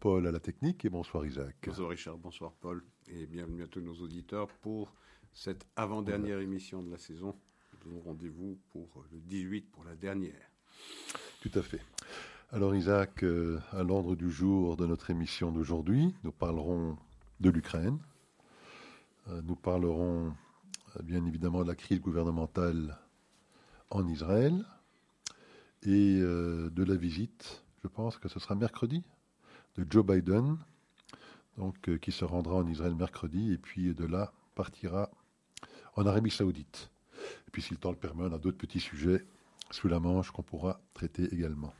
Paul à la technique et bonsoir Isaac. Bonsoir Richard, bonsoir Paul et bienvenue à tous nos auditeurs pour cette avant-dernière émission de la saison. Nous avons rendez-vous pour le 18 pour la dernière. Tout à fait. Alors Isaac, euh, à l'ordre du jour de notre émission d'aujourd'hui, nous parlerons de l'Ukraine. Euh, nous parlerons euh, bien évidemment de la crise gouvernementale en Israël et de la visite, je pense que ce sera mercredi, de Joe Biden, donc, qui se rendra en Israël mercredi et puis de là partira en Arabie saoudite. Et puis si le temps le permet, on a d'autres petits sujets sous la manche qu'on pourra traiter également.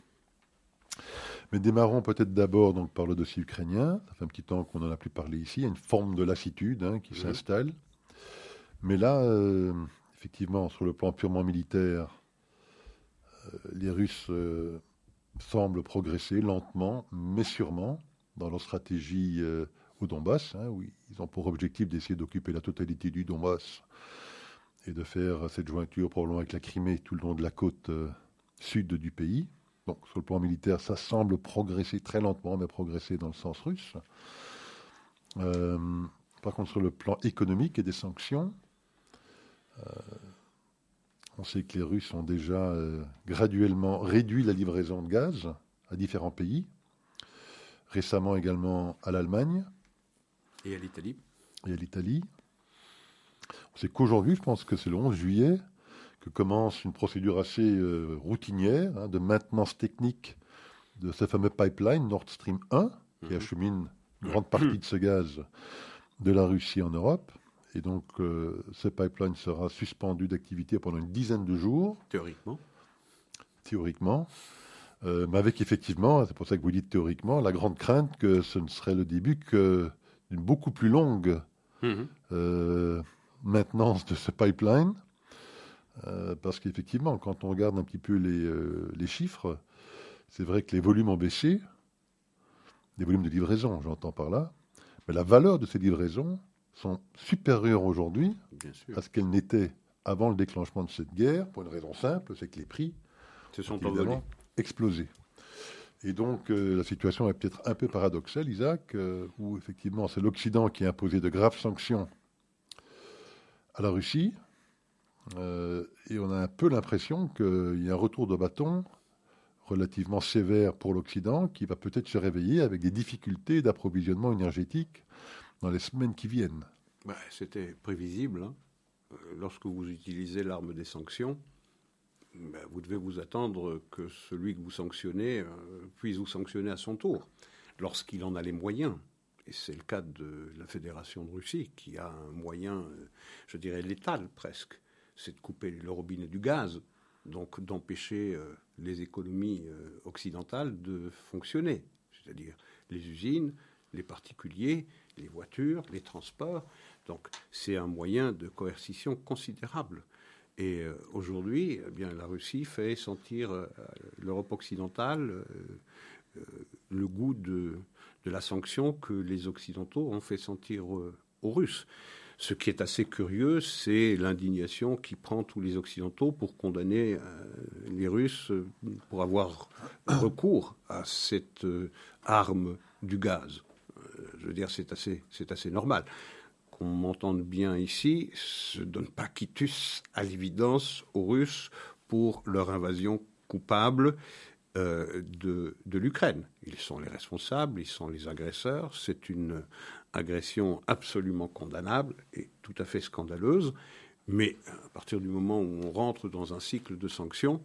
Mais démarrons peut-être d'abord donc par le dossier ukrainien. Ça fait un petit temps qu'on n'en a plus parlé ici. Il y a une forme de lassitude hein, qui s'installe. Mais là, euh, effectivement, sur le plan purement militaire, euh, les Russes euh, semblent progresser lentement, mais sûrement, dans leur stratégie au Donbass. Hein, où ils ont pour objectif d'essayer d'occuper la totalité du Donbass et de faire cette jointure probablement avec la Crimée tout le long de la côte sud du pays. Donc, sur le plan militaire, ça semble progresser très lentement, mais progresser dans le sens russe. Euh, par contre, sur le plan économique et des sanctions, euh, on sait que les Russes ont déjà euh, graduellement réduit la livraison de gaz à différents pays, récemment également à l'Allemagne. Et à l'Italie. Et à l'Italie. On sait qu'aujourd'hui, je pense que c'est le 11 juillet, que commence une procédure assez euh, routinière hein, de maintenance technique de ce fameux pipeline Nord Stream 1, qui mhm. achemine une grande partie de ce gaz de la Russie en Europe. Et donc, euh, ce pipeline sera suspendu d'activité pendant une dizaine de jours. Théoriquement. Théoriquement. Euh, mais avec effectivement, c'est pour ça que vous dites théoriquement, la grande crainte que ce ne serait le début que d'une beaucoup plus longue mhm. maintenance de ce pipeline euh, parce qu'effectivement, quand on regarde un petit peu euh, les, chiffres, c'est vrai que les volumes ont baissé, les volumes de livraison, j'entends par là, mais la valeur de ces livraisons sont supérieures aujourd'hui à ce qu'elles n'étaient avant le déclenchement de cette guerre, pour une raison simple, c'est que les prix se sont évidemment explosé. Et donc euh, la situation est peut-être un peu paradoxale, Isaac, où effectivement c'est l'Occident qui a imposé de graves sanctions à la Russie, euh, et on a un peu l'impression qu'il y a un retour de bâton relativement sévère pour l'Occident qui va peut-être se réveiller avec des difficultés d'approvisionnement énergétique dans les semaines qui viennent. Bah, c'était prévisible. Hein. Euh, lorsque vous utilisez l'arme des sanctions, bah, vous devez vous attendre que celui que vous sanctionnez euh, puisse vous sanctionner à son tour, lorsqu'il en a les moyens. Et c'est le cas de la Fédération de Russie, qui a un moyen, je dirais, létal presque, c'est de couper le robinet du gaz, donc d'empêcher euh, les économies euh, occidentales de fonctionner, c'est-à-dire les usines, les particuliers, les voitures, les transports. Donc c'est un moyen de coercition considérable. Et euh, aujourd'hui, eh bien, la Russie fait sentir l'Europe occidentale le goût de, la sanction que les Occidentaux ont fait sentir aux Russes. Ce qui est assez curieux, c'est l'indignation qui prend tous les Occidentaux pour condamner euh, les Russes euh, pour avoir recours à cette euh, arme du gaz. Je veux dire, c'est assez, normal. Qu'on m'entende bien ici, ne donne pas quitus à l'évidence aux Russes pour leur invasion coupable de, de l'Ukraine. Ils sont les responsables, ils sont les agresseurs. C'est une agression absolument condamnable et tout à fait scandaleuse. Mais à partir du moment où on rentre dans un cycle de sanctions,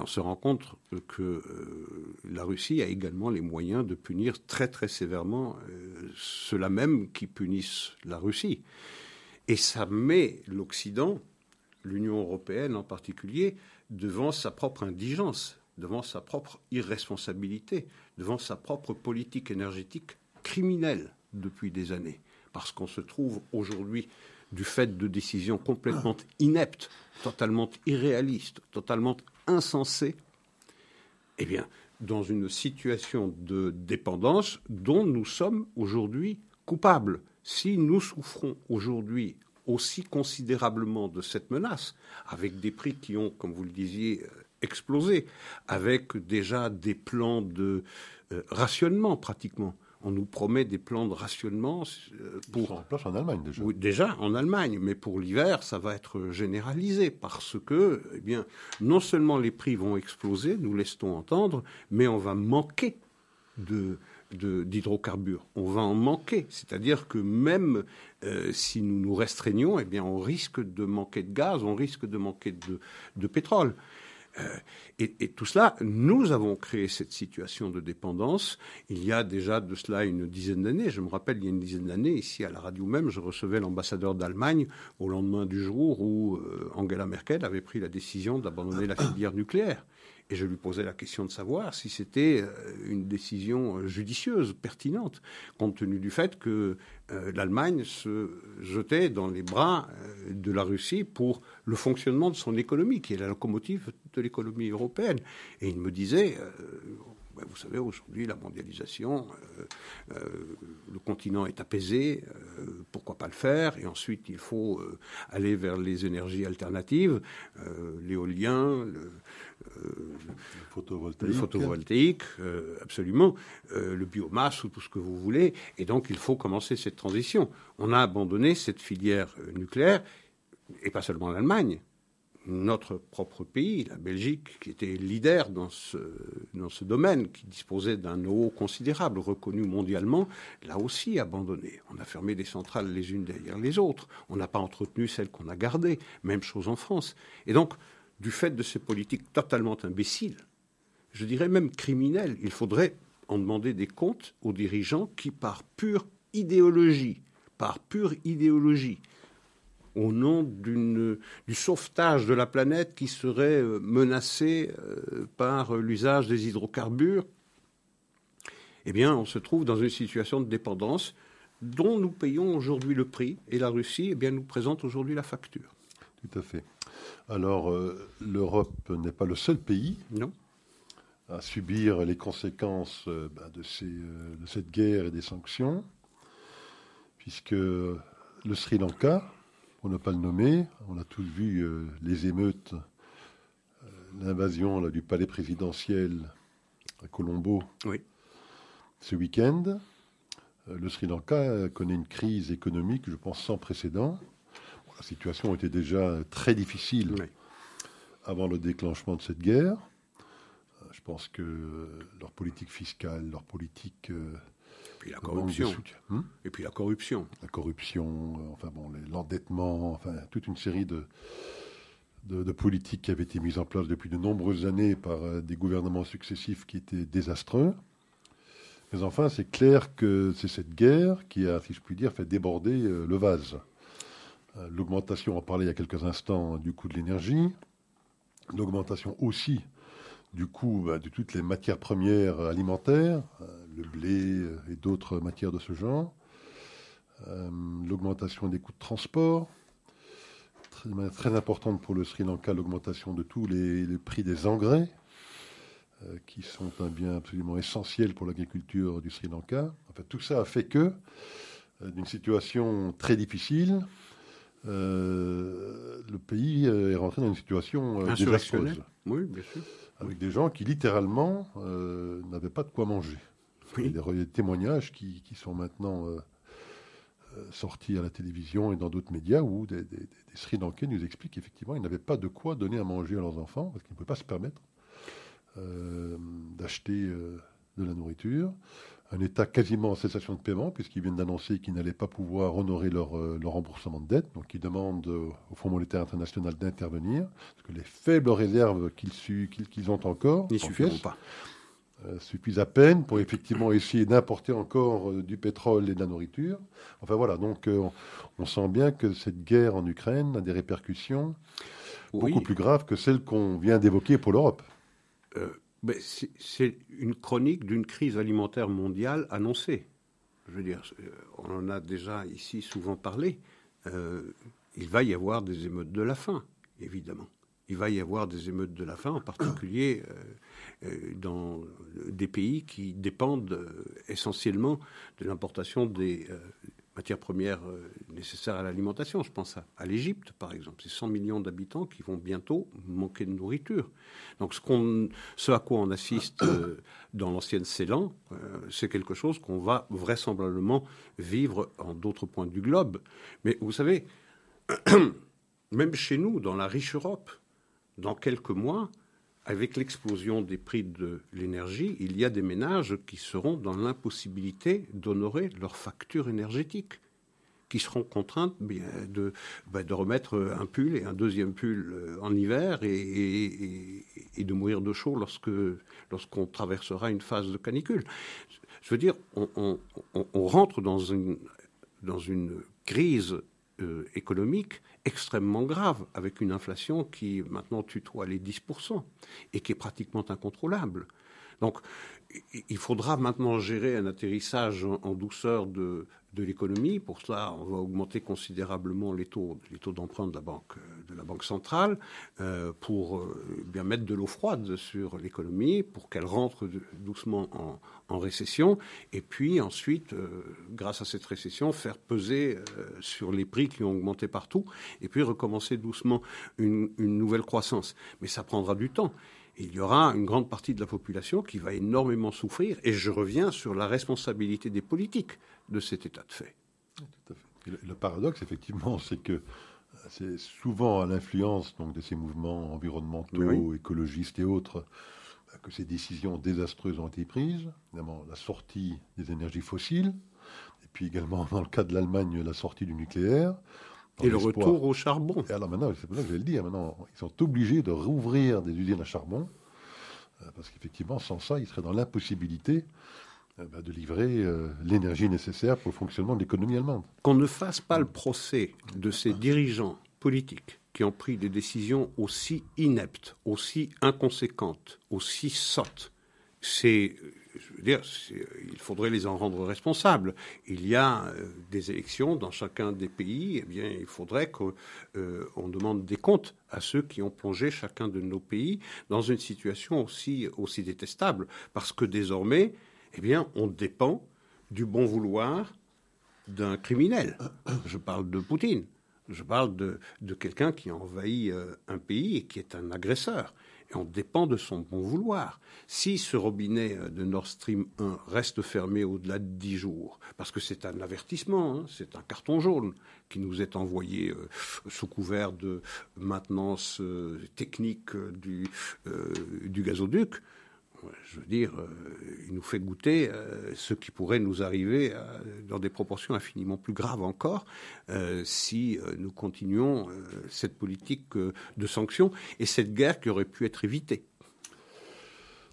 on se rend compte que euh, la Russie a également les moyens de punir très très sévèrement euh, ceux-là même qui punissent la Russie. Et ça met l'Occident, l'Union européenne en particulier, devant sa propre indigence, devant sa propre irresponsabilité, devant sa propre politique énergétique criminelle depuis des années, parce qu'on se trouve aujourd'hui, du fait de décisions complètement ineptes, totalement irréalistes, totalement insensées, eh bien, dans une situation de dépendance dont nous sommes aujourd'hui coupables. Si nous souffrons aujourd'hui aussi considérablement de cette menace, avec des prix qui ont, comme vous le disiez, exploser, avec déjà des plans de rationnement pratiquement on nous promet des plans de rationnement euh, pour. en place en Allemagne déjà. Oui, déjà en Allemagne, mais pour l'hiver, ça va être généralisé parce que, eh bien, non seulement les prix vont exploser, nous laissons entendre, mais on va manquer de d'hydrocarbures. On va en manquer. C'est-à-dire que même euh, si nous nous restreignons, eh bien, on risque de manquer de gaz, on risque de manquer de, de pétrole. Euh, et, tout cela, nous avons créé cette situation de dépendance. Il y a déjà de cela une dizaine d'années. Je me rappelle, il y a une dizaine d'années, ici à la radio même, je recevais l'ambassadeur d'Allemagne au lendemain du jour où euh, Angela Merkel avait pris la décision d'abandonner la filière nucléaire. Et je lui posais la question de savoir si c'était euh, une décision euh, judicieuse, pertinente, compte tenu du fait que euh, l'Allemagne se jetait dans les bras de la Russie pour le fonctionnement de son économie, qui est la locomotive de l'économie européenne. Et il me disait, ben, vous savez, aujourd'hui, la mondialisation, le continent est apaisé, pourquoi pas le faire? Et ensuite, il faut aller vers les énergies alternatives, l'éolien, le, photovoltaïque, le photovoltaïque euh, absolument, euh, le biomasse ou tout ce que vous voulez. Et donc, il faut commencer cette transition. On a abandonné cette filière euh, nucléaire, et pas seulement l'Allemagne. Notre propre pays, la Belgique, qui était leader dans ce, dans ce domaine, qui disposait d'un eau considérable, reconnu mondialement, l'a aussi abandonné. On a fermé des centrales les unes derrière les autres. On n'a pas entretenu celles qu'on a gardées. Même chose en France. Et donc, du fait de ces politiques totalement imbéciles, je dirais même criminelles. Il faudrait en demander des comptes aux dirigeants qui, par pure idéologie, par pure idéologie, au nom du sauvetage de la planète qui serait euh, menacée euh, par l'usage des hydrocarbures, eh bien, on se trouve dans une situation de dépendance dont nous payons aujourd'hui le prix, et la Russie eh bien, nous présente aujourd'hui la facture. Tout à fait. Alors, euh, l'Europe n'est pas le seul pays à subir les conséquences euh, bah, euh, de, cette guerre et des sanctions, puisque le Sri Lanka, pour ne pas le nommer, on a tous vu les émeutes, l'invasion du palais présidentiel à Colombo ce week-end. le Sri Lanka connaît une crise économique, je pense, sans précédent la situation était déjà très difficile avant le déclenchement de cette guerre. Euh, je pense que leur politique fiscale, leur politique. Euh, puis la corruption. Hmm et puis la corruption. La corruption, euh, enfin bon, l'endettement, enfin toute une série de, de, politiques qui avaient été mises en place depuis de nombreuses années par des gouvernements successifs qui étaient désastreux. Mais enfin, c'est clair que c'est cette guerre qui a, si je puis dire, fait déborder le vase. Euh, l'augmentation, on parlait il y a quelques instants, du coût de l'énergie, l'augmentation aussi du coût bah, de toutes les matières premières alimentaires, euh, le blé euh, et d'autres matières de ce genre, l'augmentation des coûts de transport, très, importante pour le Sri Lanka, l'augmentation de tous les, prix des engrais, qui sont un bien absolument essentiel pour l'agriculture du Sri Lanka. Enfin, tout ça a fait que, d'une situation très difficile, euh, le pays euh, est rentré dans une situation euh, désastreuse. Oui, bien sûr. Avec des gens qui littéralement n'avaient pas de quoi manger. Il y a des, témoignages qui, sont maintenant sortis à la télévision et dans d'autres médias où des, des, Sri Lankais nous expliquent qu'effectivement, ils n'avaient pas de quoi donner à manger à leurs enfants parce qu'ils ne pouvaient pas se permettre d'acheter de la nourriture un État quasiment en cessation de paiement, puisqu'ils viennent d'annoncer qu'ils n'allaient pas pouvoir honorer leur, euh, remboursement de dette. Donc ils demandent euh, au Fonds monétaire international d'intervenir, parce que les faibles réserves qu'ils ont encore n'y suffiront pas. Euh, suffisent à peine pour effectivement essayer d'importer encore du pétrole et de la nourriture. Enfin voilà, donc on, sent bien que cette guerre en Ukraine a des répercussions beaucoup plus graves que celles qu'on vient d'évoquer pour l'Europe c'est une chronique d'une crise alimentaire mondiale annoncée. Je veux dire, euh, on en a déjà ici souvent parlé. Euh, il va y avoir des émeutes de la faim, évidemment. Il va y avoir des émeutes de la faim, en particulier euh, dans des pays qui dépendent essentiellement de l'importation des, matières premières euh, nécessaires à l'alimentation. Je pense à, l'Égypte, par exemple. C'est 100 millions d'habitants qui vont bientôt manquer de nourriture. Donc ce, à quoi on assiste euh, dans l'ancienne Ceylan, euh, c'est quelque chose qu'on va vraisemblablement vivre en d'autres points du globe. Mais vous savez, même chez nous, dans la riche Europe, dans quelques mois, avec l'explosion des prix de l'énergie, il y a des ménages qui seront dans l'impossibilité d'honorer leurs factures énergétiques, qui seront contraintes de, ben, de, remettre un pull et un deuxième pull euh, en hiver et, de mourir de chaud lorsque, lorsqu'on traversera une phase de canicule. Je veux dire, on, rentre dans une, dans une crise euh, économique extrêmement grave, avec une inflation qui maintenant tutoie les 10% et qui est pratiquement incontrôlable. Donc il faudra maintenant gérer un atterrissage en douceur de, l'économie. Pour cela, on va augmenter considérablement les taux, les taux d'emprunt de la banque, centrale, euh, pour euh, bien mettre de l'eau froide sur l'économie, pour qu'elle rentre doucement en, récession, et puis ensuite, euh, grâce à cette récession, faire peser sur les prix qui ont augmenté partout, et puis recommencer doucement une nouvelle croissance. Mais ça prendra du temps il y aura une grande partie de la population qui va énormément souffrir. Et je reviens sur la responsabilité des politiques de cet état de fait. Le, paradoxe, effectivement, c'est que c'est souvent à l'influence donc, de ces mouvements environnementaux, écologistes et autres que ces décisions désastreuses ont été prises. Évidemment, la sortie des énergies fossiles, et puis également, dans le cas de l'Allemagne, la sortie du nucléaire. Et le retour au charbon. Et alors maintenant, c'est pour ça que je vais le dire, maintenant, ils sont obligés de rouvrir des usines à charbon, euh, parce qu'effectivement, sans ça, ils seraient dans l'impossibilité euh, bah, de livrer euh, l'énergie nécessaire pour le fonctionnement de l'économie allemande. Qu'on ne fasse pas le procès de ces dirigeants politiques qui ont pris des décisions aussi ineptes, aussi inconséquentes, aussi sottes. C'est, dire, il faudrait les en rendre responsables. Il y a euh, des élections dans chacun des pays, eh bien, il faudrait qu'on demande des comptes à ceux qui ont plongé chacun de nos pays dans une situation aussi, détestable, parce que désormais, eh bien, on dépend du bon vouloir d'un criminel. Je parle de Poutine. Je parle de, quelqu'un qui envahit euh, un pays et qui est un agresseur. On dépend de son bon vouloir. Si ce robinet euh, de Nord Stream 1 reste fermé au-delà de 10 jours, parce que c'est un avertissement, hein, c'est un carton jaune qui nous est envoyé euh, sous couvert de maintenance technique du, du gazoduc, je veux dire, euh, il nous fait goûter euh, ce qui pourrait nous arriver euh, dans des proportions infiniment plus graves encore si nous continuons cette politique de sanctions et cette guerre qui aurait pu être évitée.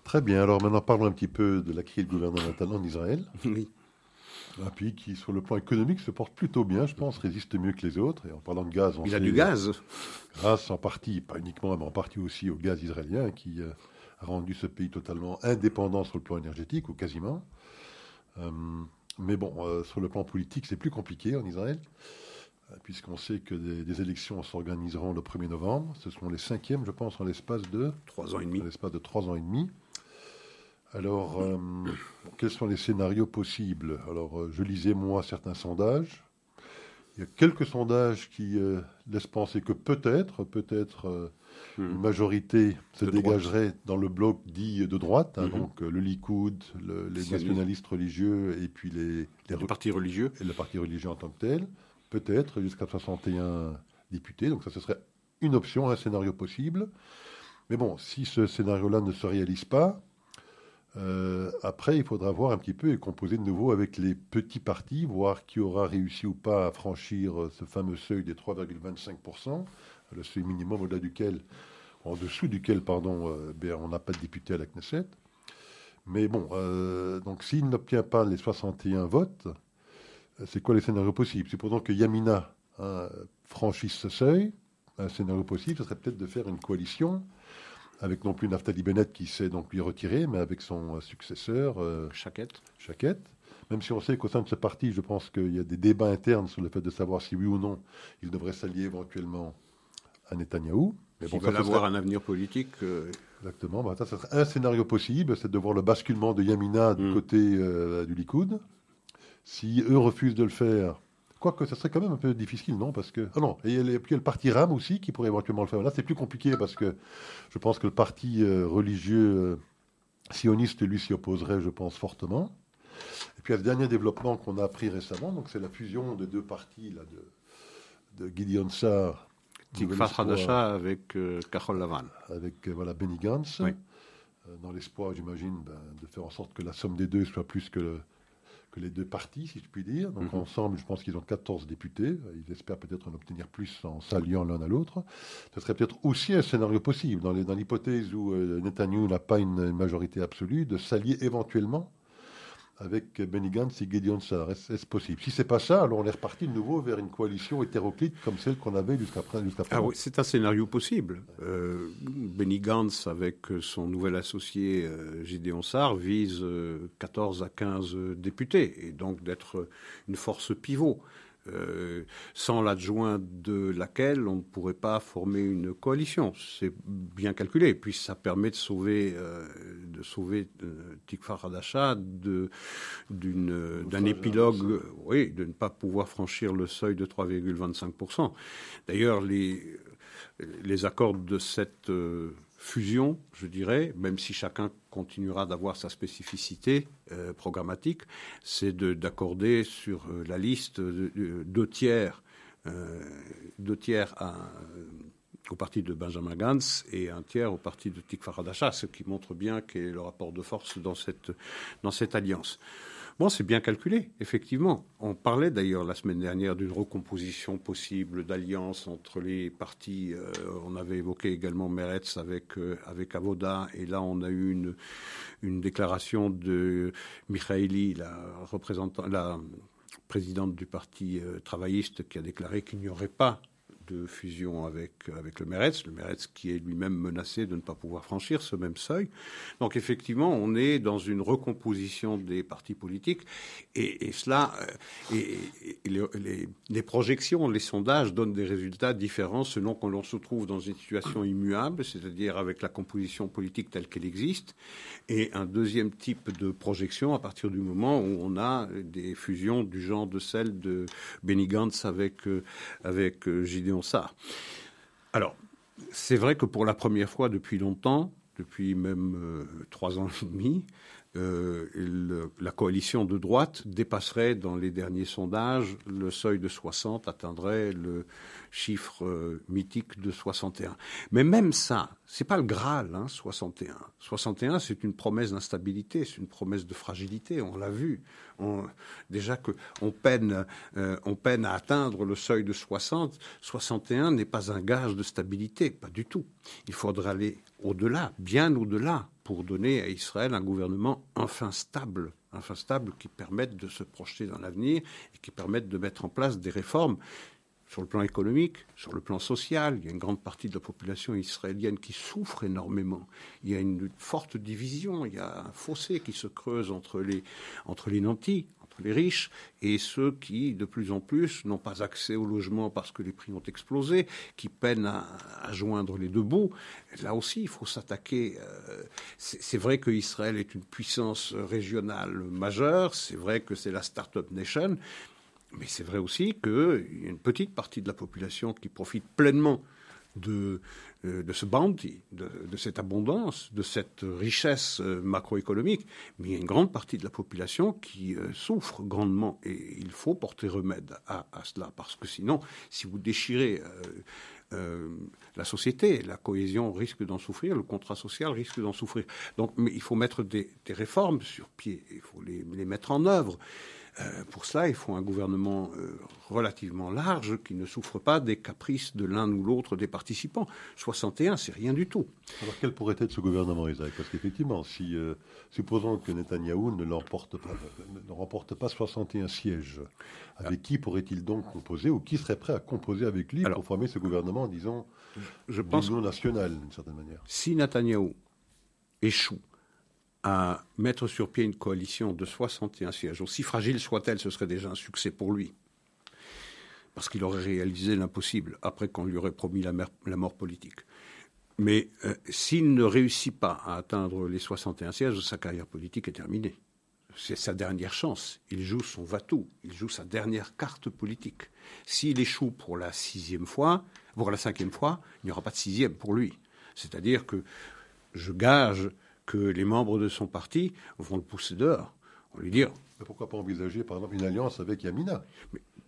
Très bien. Alors maintenant, parlons un petit peu de la crise gouvernementale en Israël. Oui. Un pays qui, sur le plan économique, se porte plutôt bien, je pense, résiste mieux que les autres. Et en parlant de gaz, on il a du gaz. Grâce en partie, pas uniquement, mais en partie aussi au gaz israélien qui rendu ce pays totalement indépendant sur le plan énergétique, ou quasiment. Euh, mais bon, euh, sur le plan politique, c'est plus compliqué en Israël, euh, puisqu'on sait que des, élections s'organiseront le 1er novembre. Ce seront les cinquièmes, je pense, en l'espace de... Trois ans et demi. En l'espace de trois ans et demi. Alors, quels sont les scénarios possibles? Alors, je lisais, moi, certains sondages. Il y a quelques sondages qui laissent penser que peut-être, peut-être une hmm. majorité se dégagerait dans le bloc dit de droite, hein, hmm. donc euh, le Likoud, les nationalistes religieux et puis les, les partis religieux. Et le parti religieux en tant que tel, peut-être jusqu'à 61 députés. Donc ça, ce serait une option, un scénario possible. Mais bon, si ce scénario-là ne se réalise pas, euh, après, il faudra voir un petit peu et composer de nouveau avec les petits partis, voir qui aura réussi ou pas à franchir ce fameux seuil des 3,25% le seuil minimum au-delà duquel, en dessous duquel, pardon, euh, ben, on n'a pas de député à la Knesset. Mais bon, euh, donc s'il n'obtient pas les 61 votes, euh, c'est quoi les scénarios possibles? C'est pourtant que Yamina hein, franchisse ce seuil. Un scénario possible, ce serait peut-être de faire une coalition avec non plus Naftali Bennett qui s'est donc lui retiré, mais avec son successeur. Chaquette. Chaquette. Même si on sait qu'au sein de ce parti, je pense qu'il y a des débats internes sur le fait de savoir si oui ou non il devrait s'allier éventuellement à Netanyahou. Mais bon, avoir un avenir politique. Euh, Exactement. Bah, ça, serait un scénario possible, c'est de voir le basculement de Yamina du hmm. côté euh, du Likoud. Si eux refusent de le faire, Quoique, ça serait quand même un peu difficile, non? Parce que. Ah non, et il y a le parti RAM aussi qui pourrait éventuellement le faire. Là, c'est plus compliqué parce que je pense que le parti euh, religieux sioniste, lui, s'y opposerait, je pense, fortement. Et puis, il y a le dernier développement qu'on a appris récemment, donc c'est la fusion des deux partis là, de, de Gideon Sar. Tikva Hadasha avec euh, Carole Laval. Avec voilà, Benny Gantz. dans l'espoir, j'imagine, ben, de faire en sorte que la somme des deux soit plus que le, que les deux partis, si je puis dire. Donc mhm. ensemble, je pense qu'ils ont 14 députés. Ils espèrent peut-être en obtenir plus en s'alliant l'un à l'autre. Ce serait peut-être aussi un scénario possible, dans l'hypothèse où euh, Netanyahu n'a pas une majorité absolue, de s'allier éventuellement avec Benny Gantz et Gideon Sar. Est-ce possible? Si c'est pas ça, alors on est reparti de nouveau vers une coalition hétéroclite comme celle qu'on avait jusqu'à présent. ah oui, c'est un scénario possible. Euh, Benny Gantz, avec son nouvel associé euh, Gideon vise 14 euh, à 15 députés, et donc d'être une force pivot. Euh, sans l'adjoint de laquelle on ne pourrait pas former une coalition. C'est bien calculé. Puis ça permet de sauver, euh, de sauver euh, Tikfar Hadasha d'un épilogue, oui, de ne pas pouvoir franchir le seuil de 3,25%. D'ailleurs, les, les accords de cette fusion, je dirais, même si chacun continuera d'avoir sa spécificité euh, programmatique, c'est d'accorder sur euh, la liste deux tiers, euh, au parti de Benjamin Gantz et un tiers au parti de Tikva Hadasha, ce qui montre bien quel est le rapport de force dans cette alliance. C'est bien calculé, effectivement. On parlait d'ailleurs la semaine dernière d'une recomposition possible d'alliance entre les partis. Euh, on avait évoqué également Meretz avec, euh, avec Avoda, et là on a eu une, déclaration de Michaeli, la, la présidente du parti euh, travailliste, qui a déclaré qu'il n'y aurait pas de fusion avec, avec le Meretz, le Meretz qui est lui-même menacé de ne pas pouvoir franchir ce même seuil. Donc effectivement, on est dans une recomposition des partis politiques et, cela, euh, et, les, projections, les sondages donnent des résultats différents selon qu'on l'on se trouve dans une situation immuable, c'est-à-dire avec la composition politique telle qu'elle existe, et un deuxième type de projection à partir du moment où on a des fusions du genre de celle de Benny Gantz avec, euh, avec euh, Gideon Sarr. Alors, c'est vrai que pour la première fois depuis longtemps, depuis même euh, trois ans et demi, la coalition de droite dépasserait dans les derniers sondages le seuil de 60, atteindrait le, chiffre euh, mythique de 61. Mais même ça, c'est pas le Graal, hein, 61. 61, c'est une promesse d'instabilité, c'est une promesse de fragilité. On l'a vu. Déjà que on peine, euh, on peine à atteindre le seuil de 60. 61 n'est pas un gage de stabilité, pas du tout. Il faudra aller au-delà, bien au-delà, pour donner à Israël un gouvernement enfin stable, enfin stable qui permette de se projeter dans l'avenir et qui permette de mettre en place des réformes sur le plan économique, sur le plan social. Il y a une grande partie de la population israélienne qui souffre énormément. Il y a une forte division, il y a un fossé qui se creuse entre les, entre les nantis, entre les riches, et ceux qui, de plus en plus, n'ont pas accès au logement parce que les prix ont explosé, qui peinent à, joindre les deux bouts. Là aussi, il faut s'attaquer. Euh, c'est vrai que Israël est une puissance régionale majeure, c'est vrai que c'est la start-up nation, mais c'est vrai aussi qu'il y a une petite partie de la population qui profite pleinement de, euh, de ce bounty, de, cette abondance, de cette richesse euh, macroéconomique, mais il y a une grande partie de la population qui euh, souffre grandement et il faut porter remède à, cela parce que sinon, si vous déchirez la société, la cohésion risque d'en souffrir, le contrat social risque d'en souffrir. Donc, il faut mettre des, réformes sur pied, il faut les mettre en œuvre. Euh, pour cela, il faut un gouvernement euh, relativement large qui ne souffre pas des caprices de l'un ou l'autre des participants. 61, c'est rien du tout. Alors quel pourrait être ce gouvernement, Isaac? Parce qu'effectivement, si, euh, supposons que Netanyahou ne, l'emporte pas, ne remporte pas 61 sièges, avec qui pourrait-il donc composer ou qui serait prêt à composer avec lui pour former ce gouvernement, disons, je pense national, d'une certaine manière? Si Netanyahou échoue à mettre sur pied une coalition de 61 sièges, aussi fragile soit-elle, ce serait déjà un succès pour lui. Parce qu'il aurait réalisé l'impossible après qu'on lui aurait promis la, mort politique. Mais euh, s'il ne réussit pas à atteindre les 61 sièges, sa carrière politique est terminée. c'est sa dernière chance. Il joue son va-tout. Il joue sa dernière carte politique. S'il échoue pour la sixième fois, pour la cinquième fois, il n'y aura pas de sixième pour lui. C'est-à-dire que je gage que les membres de son parti vont le pousser dehors. On lui dire. Mais pourquoi pas envisager, par exemple, une alliance avec Yamina?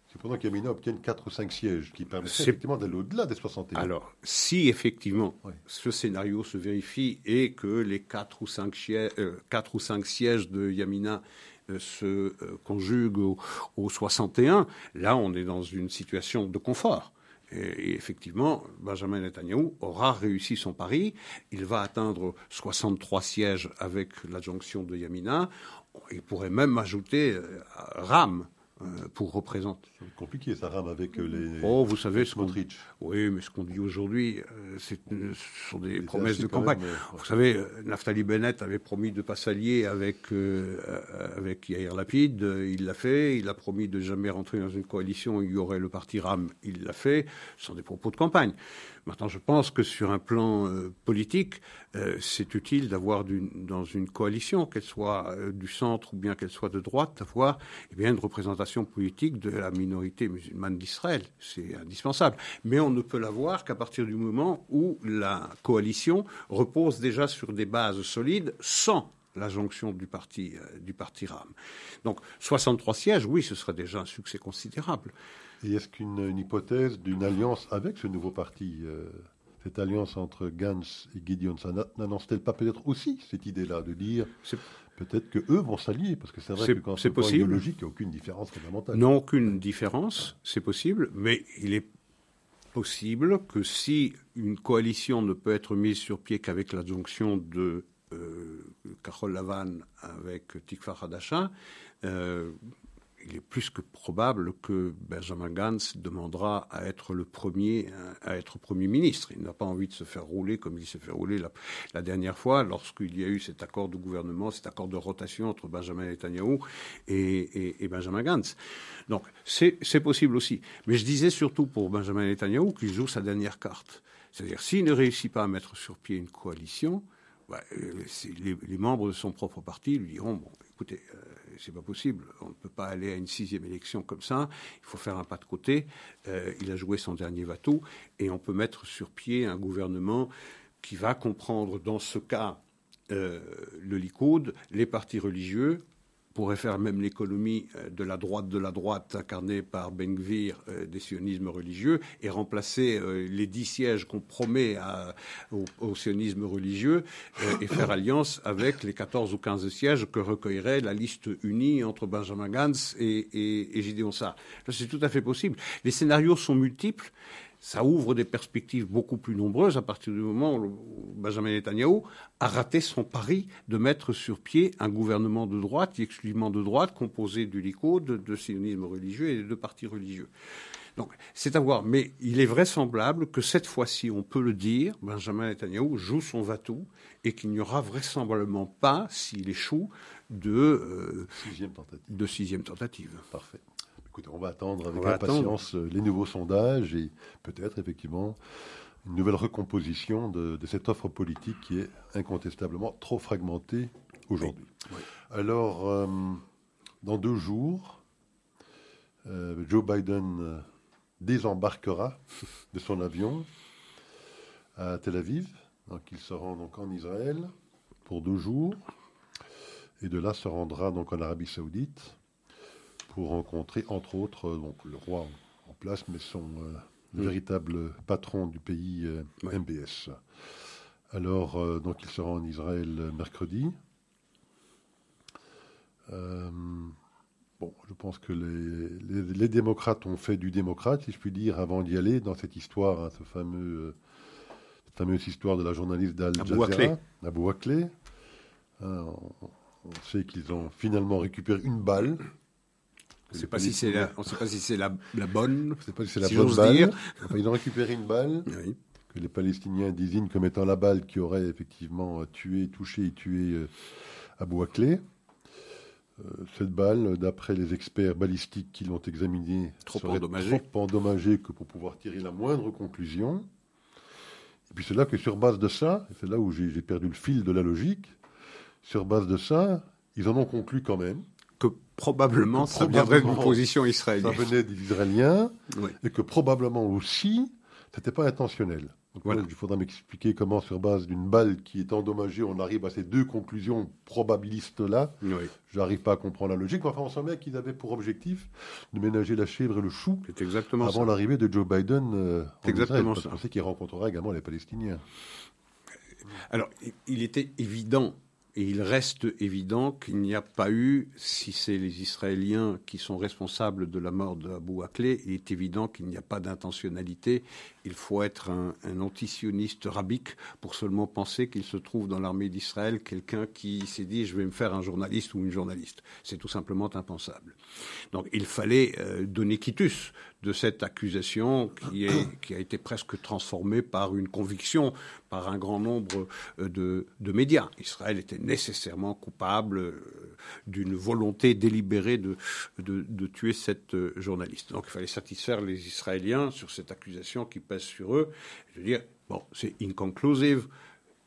C'est pendant qu'Yamina obtienne 4 ou 5 sièges, qui permettent effectivement d'aller au-delà des 61. Alors, si effectivement ce scénario se vérifie et que les 4 ou 5 sièges, euh, ou 5 sièges de Yamina euh, se euh, conjuguent au, au 61, là on est dans une situation de confort. Et, effectivement, Benjamin Netanyahu aura réussi son pari. Il va atteindre 63 sièges avec l'adjonction de Yamina. Il pourrait même ajouter euh, Ram pour représenter. C'est compliqué, ça rame avec euh, les. Oh, vous savez ce qu'on Oui, mais ce qu'on dit aujourd'hui, ce sont des promesses de campagne. Vous savez, Naftali Bennett avait promis de ne pas s'allier avec avec Yair Lapid. Il l'a fait. Il a promis de jamais rentrer dans une coalition. où Il y aurait le parti Ram. Il l'a fait. Ce sont des propos de campagne. Maintenant, je pense que sur un plan euh, politique, euh, c'est utile d'avoir dans une coalition, qu'elle soit euh, du centre ou bien qu'elle soit de droite, d'avoir eh une représentation politique de la minorité musulmane d'Israël. C'est indispensable. Mais on ne peut l'avoir qu'à partir du moment où la coalition repose déjà sur des bases solides, sans la jonction du parti, du parti RAM. Donc 63 sièges, oui, ce serait déjà un succès considérable. Et est-ce qu'une hypothèse d'une alliance avec ce nouveau parti, euh, cette alliance entre Gantz et Gideon, ça n'annonce-t-elle pas peut-être aussi cette idée-là de dire peut-être que eux vont s'allier? Parce que c'est vrai que quand c'est possible. idéologique, il n'y a aucune différence fondamentale. Non, aucune différence, c'est possible, mais il est possible que si une coalition ne peut être mise sur pied qu'avec l'adjonction de euh, Carole Lavan avec Tikva Hadasha, euh, il est plus que probable que Benjamin Gantz demandera à être le premier à être Premier ministre. Il n'a pas envie de se faire rouler comme il s'est fait rouler la, dernière fois lorsqu'il y a eu cet accord de gouvernement, cet accord de rotation entre Benjamin Netanyahu et, Benjamin Gantz. Donc c'est possible aussi. Mais je disais surtout pour Benjamin Netanyahu qu'il joue sa dernière carte. C'est-à-dire s'il ne réussit pas à mettre sur pied une coalition, bah, euh, les, membres de son propre parti lui diront bon, écoutez, euh, c'est pas possible. On ne peut pas aller à une sixième élection comme ça. Il faut faire un pas de côté. Euh, il a joué son dernier vatou et on peut mettre sur pied un gouvernement qui va comprendre, dans ce cas, euh, le Likoud, les partis religieux, pourrait faire même l'économie euh, de la droite de la droite incarnée par Ben Gvir euh, des sionismes religieux et remplacer euh, les dix sièges qu'on promet au, sionisme religieux et faire alliance avec les 14 ou 15 sièges que recueillerait la liste unie entre Benjamin Gantz et, et, Gideon Sarr. C'est tout à fait possible. Les scénarios sont multiples ça ouvre des perspectives beaucoup plus nombreuses à partir du moment où Benjamin Netanyahu a raté son pari de mettre sur pied un gouvernement de droite, exclusivement de droite, composé du Likoud, de, sionisme religieux et de deux partis religieux. Donc, c'est à voir. Mais il est vraisemblable que cette fois-ci, on peut le dire, Benjamin Netanyahu joue son va-tout et qu'il n'y aura vraisemblablement pas, s'il échoue, de, euh, sixième tentative. de sixième tentative. Parfait on va attendre avec impatience euh, les nouveaux sondages et peut-être effectivement une nouvelle recomposition de, cette offre politique qui est incontestablement trop fragmentée aujourd'hui. Alors, euh, dans deux jours, euh, Joe Biden désembarquera de son avion à Tel Aviv. Donc, il se rend donc en Israël pour deux jours. Et de là se rendra donc en Arabie Saoudite pour rencontrer, entre autres, euh, donc, le roi en place, mais son euh, véritable patron du pays, euh, MBS. Alors, donc, il sera en Israël mercredi. bon, je pense que les, les, démocrates ont fait du démocrate, si je puis dire, avant d'y aller dans cette histoire, hein, ce fameux, cette fameuse histoire de la journaliste d'Al Jazeera, Abou Akleh. Hein, on sait qu'ils ont finalement récupéré une balle on ne sait pas si c'est la, on sait pas si c'est la, bonne. On ne sait pas si c'est la bonne balle. ils ont récupéré une balle que les Palestiniens désignent comme étant la balle qui aurait effectivement tué, touché et tué euh, Abou Akleh. Euh, cette balle, d'après les experts balistiques qui l'ont examinée, trop serait endommagée. trop endommagée que pour pouvoir tirer la moindre conclusion. Et puis c'est là que sur base de ça, c'est là où j'ai perdu le fil de la logique, sur base de ça, Ils en ont conclu quand même. Probablement, ça viendrait d'une position israélienne. Ça venait des Israéliens, et que probablement aussi, ce n'était pas intentionnel. il faudra m'expliquer comment, sur base d'une balle qui est endommagée, on arrive à ces deux conclusions probabilistes-là. Je n'arrive pas à comprendre la logique. Enfin, on sent bien qu'ils avaient pour objectif de ménager la chèvre et le chou exactement avant l'arrivée de Joe Biden euh, en exactement Israël, parce sait qu'il rencontrera également les Palestiniens. Alors, il était évident il reste évident qu'il n'y a pas eu, si c'est les Israéliens qui sont responsables de la mort d'Abou Akleh, il est évident qu'il n'y a pas d'intentionnalité. Il faut être un, antisioniste rabique pour seulement penser qu'il se trouve dans l'armée d'Israël quelqu'un qui s'est dit je vais me faire un journaliste ou une journaliste. C'est tout simplement impensable. Donc il fallait euh, donner quitus de cette accusation qui, a été presque transformée par une conviction par un grand nombre euh, de, médias. Israël était nécessairement coupable euh, d'une volonté délibérée de, de, tuer cette journaliste. Donc il fallait satisfaire les Israéliens sur cette accusation qui sur eux. Je veux dire, bon, c'est inconclusive.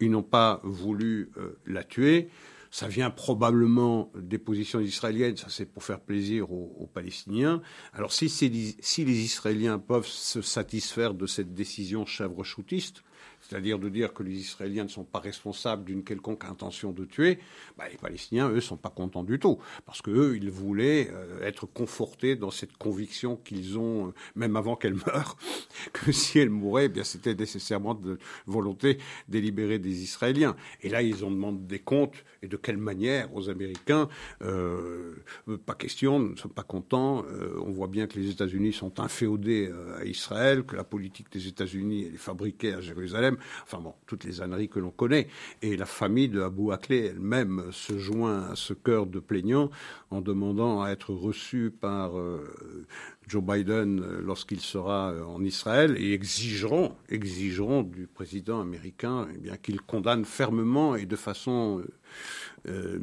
Ils n'ont pas voulu la tuer. Ça vient probablement des positions israéliennes, ça c'est pour faire plaisir aux, Palestiniens. Alors si, les Israéliens peuvent se satisfaire de cette décision chèvre-choutiste, c'est-à-dire de dire que les Israéliens ne sont pas responsables d'une quelconque intention de tuer, bah, les Palestiniens, eux, ne sont pas contents du tout, parce qu'eux, ils voulaient euh, être confortés dans cette conviction qu'ils ont, euh, même avant qu'elle meure, que si elle mourait, eh bien c'était nécessairement de volonté délibérée des Israéliens. Et là, ils ont demandé des comptes, et de quelle manière aux Américains euh, Pas question, nous ne sommes pas contents. on voit bien que les États-Unis sont inféodés à Israël, que la politique des États-Unis est fabriquée à Jérusalem Enfin bon, toutes les âneries que l'on connaît. Et la famille de Abou Akleh elle-même se joint à ce cœur de plaignants en demandant à être reçue par euh, Joe Biden lorsqu'il sera euh, en Israël et exigeront, du président américain eh qu'il condamne fermement et de façon euh,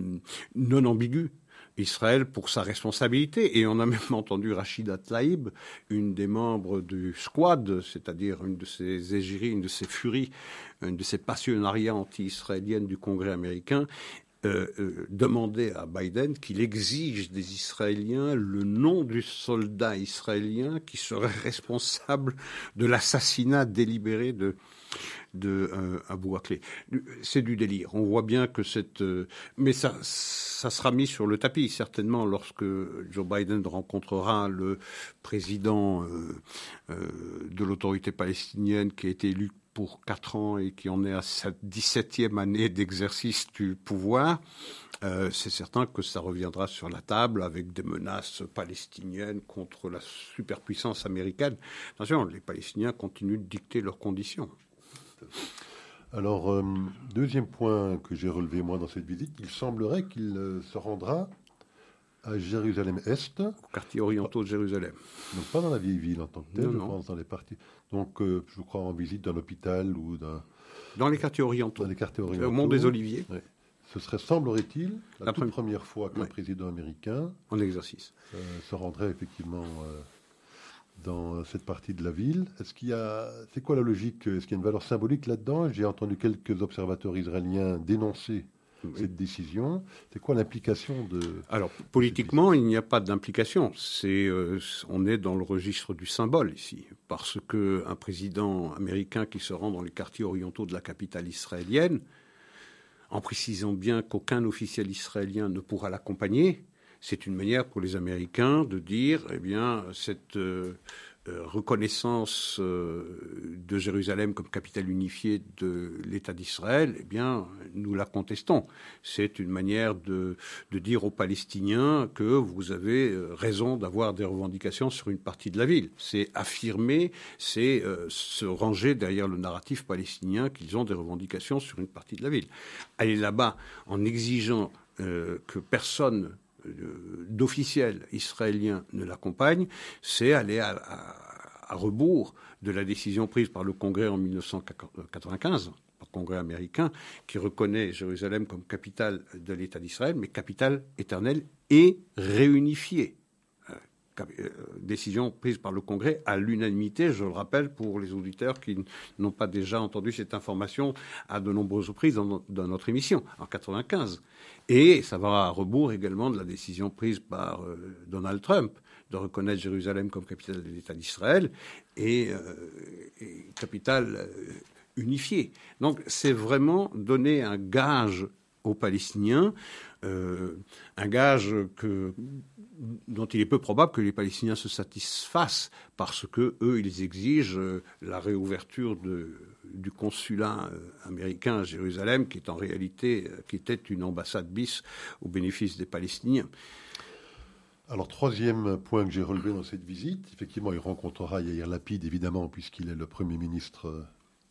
non ambiguë Israël pour sa responsabilité. Et on a même entendu Rachida Tlaib, une des membres du squad, c'est-à-dire une de ces égéries, une de ces furies, une de ces passionnariats anti-israéliennes du Congrès américain, euh, euh, demander à Biden qu'il exige des Israéliens le nom du soldat israélien qui serait responsable de l'assassinat délibéré de, de euh, Abou Akleh. C'est du délire. On voit bien que cette... Euh, mais ça, ça sera mis sur le tapis, certainement, lorsque Joe Biden rencontrera le président euh, de l'autorité palestinienne qui a été élu pour quatre ans et qui en est à sa 17e année d'exercice du pouvoir. c'est certain que ça reviendra sur la table avec des menaces palestiniennes contre la superpuissance américaine. Attention, les Palestiniens continuent de dicter leurs conditions. Alors, euh, deuxième point que j'ai relevé moi dans cette visite, il semblerait qu'il euh, se rendra à Jérusalem-Est. Au quartier orientaux de Jérusalem. Donc pas dans la vieille ville en tant que telle, je pense dans les parties. Donc euh, je crois en visite d'un hôpital ou d'un... Dans les quartiers orientaux. Dans les quartiers orientaux. Au Mont des Oliviers. Ce serait, semblerait-il, la, toute première fois qu'un président américain... En exercice. se rendrait effectivement dans cette partie de la ville. Est-ce qu'il y a, c'est quoi la logique? Est-ce qu'il y a une valeur symbolique là-dedans? J'ai entendu quelques observateurs israéliens dénoncer cette décision. C'est quoi l'implication de Alors politiquement, il n'y a pas d'implication. C'est, euh, on est dans le registre du symbole ici, parce que un président américain qui se rend dans les quartiers orientaux de la capitale israélienne, en précisant bien qu'aucun officiel israélien ne pourra l'accompagner, c'est une manière pour les Américains de dire, eh bien, cette euh, euh, reconnaissance euh, de Jérusalem comme capitale unifiée de l'État d'Israël, eh bien, nous la contestons. C'est une manière de, de, dire aux Palestiniens que vous avez raison d'avoir des revendications sur une partie de la ville. C'est affirmer, c'est se ranger derrière le narratif palestinien qu'ils ont des revendications sur une partie de la ville. Aller là-bas en exigeant que personne d'officiels israéliens ne l'accompagnent, c'est aller à, rebours de la décision prise par le Congrès en 1995, le Congrès américain, qui reconnaît Jérusalem comme capitale de l'État d'Israël, mais capitale éternelle et réunifiée. euh, décision prise par le Congrès à l'unanimité, je le rappelle pour les auditeurs qui n'ont pas déjà entendu cette information à de nombreuses reprises dans, notre émission, en 95. Et ça va à rebours également de la décision prise par euh, Donald Trump de reconnaître Jérusalem comme capitale de l'État d'Israël et, euh, capitale unifiée. Donc c'est vraiment donner un gage aux Palestiniens, un gage que dont il est peu probable que les Palestiniens se satisfassent parce que eux, ils exigent euh, la réouverture du consulat euh, américain à Jérusalem, qui est en réalité euh, qui était une ambassade bis au bénéfice des Palestiniens. Alors, troisième point que j'ai relevé dans cette visite, effectivement, il rencontrera Yair Lapid, évidemment, puisqu'il est le Premier ministre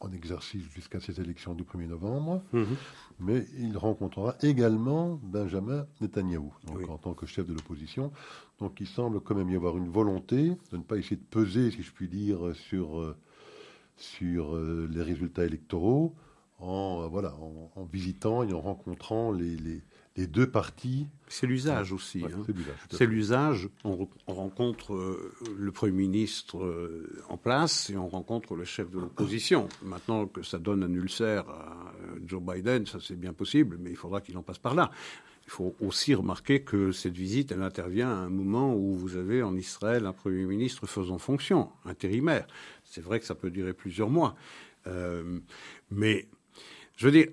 en exercice jusqu'à ces élections du 1er novembre, mhm. mais il rencontrera également Benjamin Netanyahou, en tant que chef de l'opposition. Donc il semble quand même y avoir une volonté de ne pas essayer de peser, si je puis dire, sur, euh, sur euh, les résultats électoraux, en, euh, voilà, en, visitant et en rencontrant les, les deux parties. C'est l'usage aussi. Hein. C'est l'usage. On, rencontre euh, le Premier ministre euh, en place et on rencontre le chef de l'opposition. Maintenant que ça donne un ulcère à euh, Joe Biden, ça c'est bien possible, mais il faudra qu'il en passe par là. Il faut aussi remarquer que cette visite, elle intervient à un moment où vous avez en Israël un Premier ministre faisant fonction, intérimaire. C'est vrai que ça peut durer plusieurs mois. mais, je veux dire,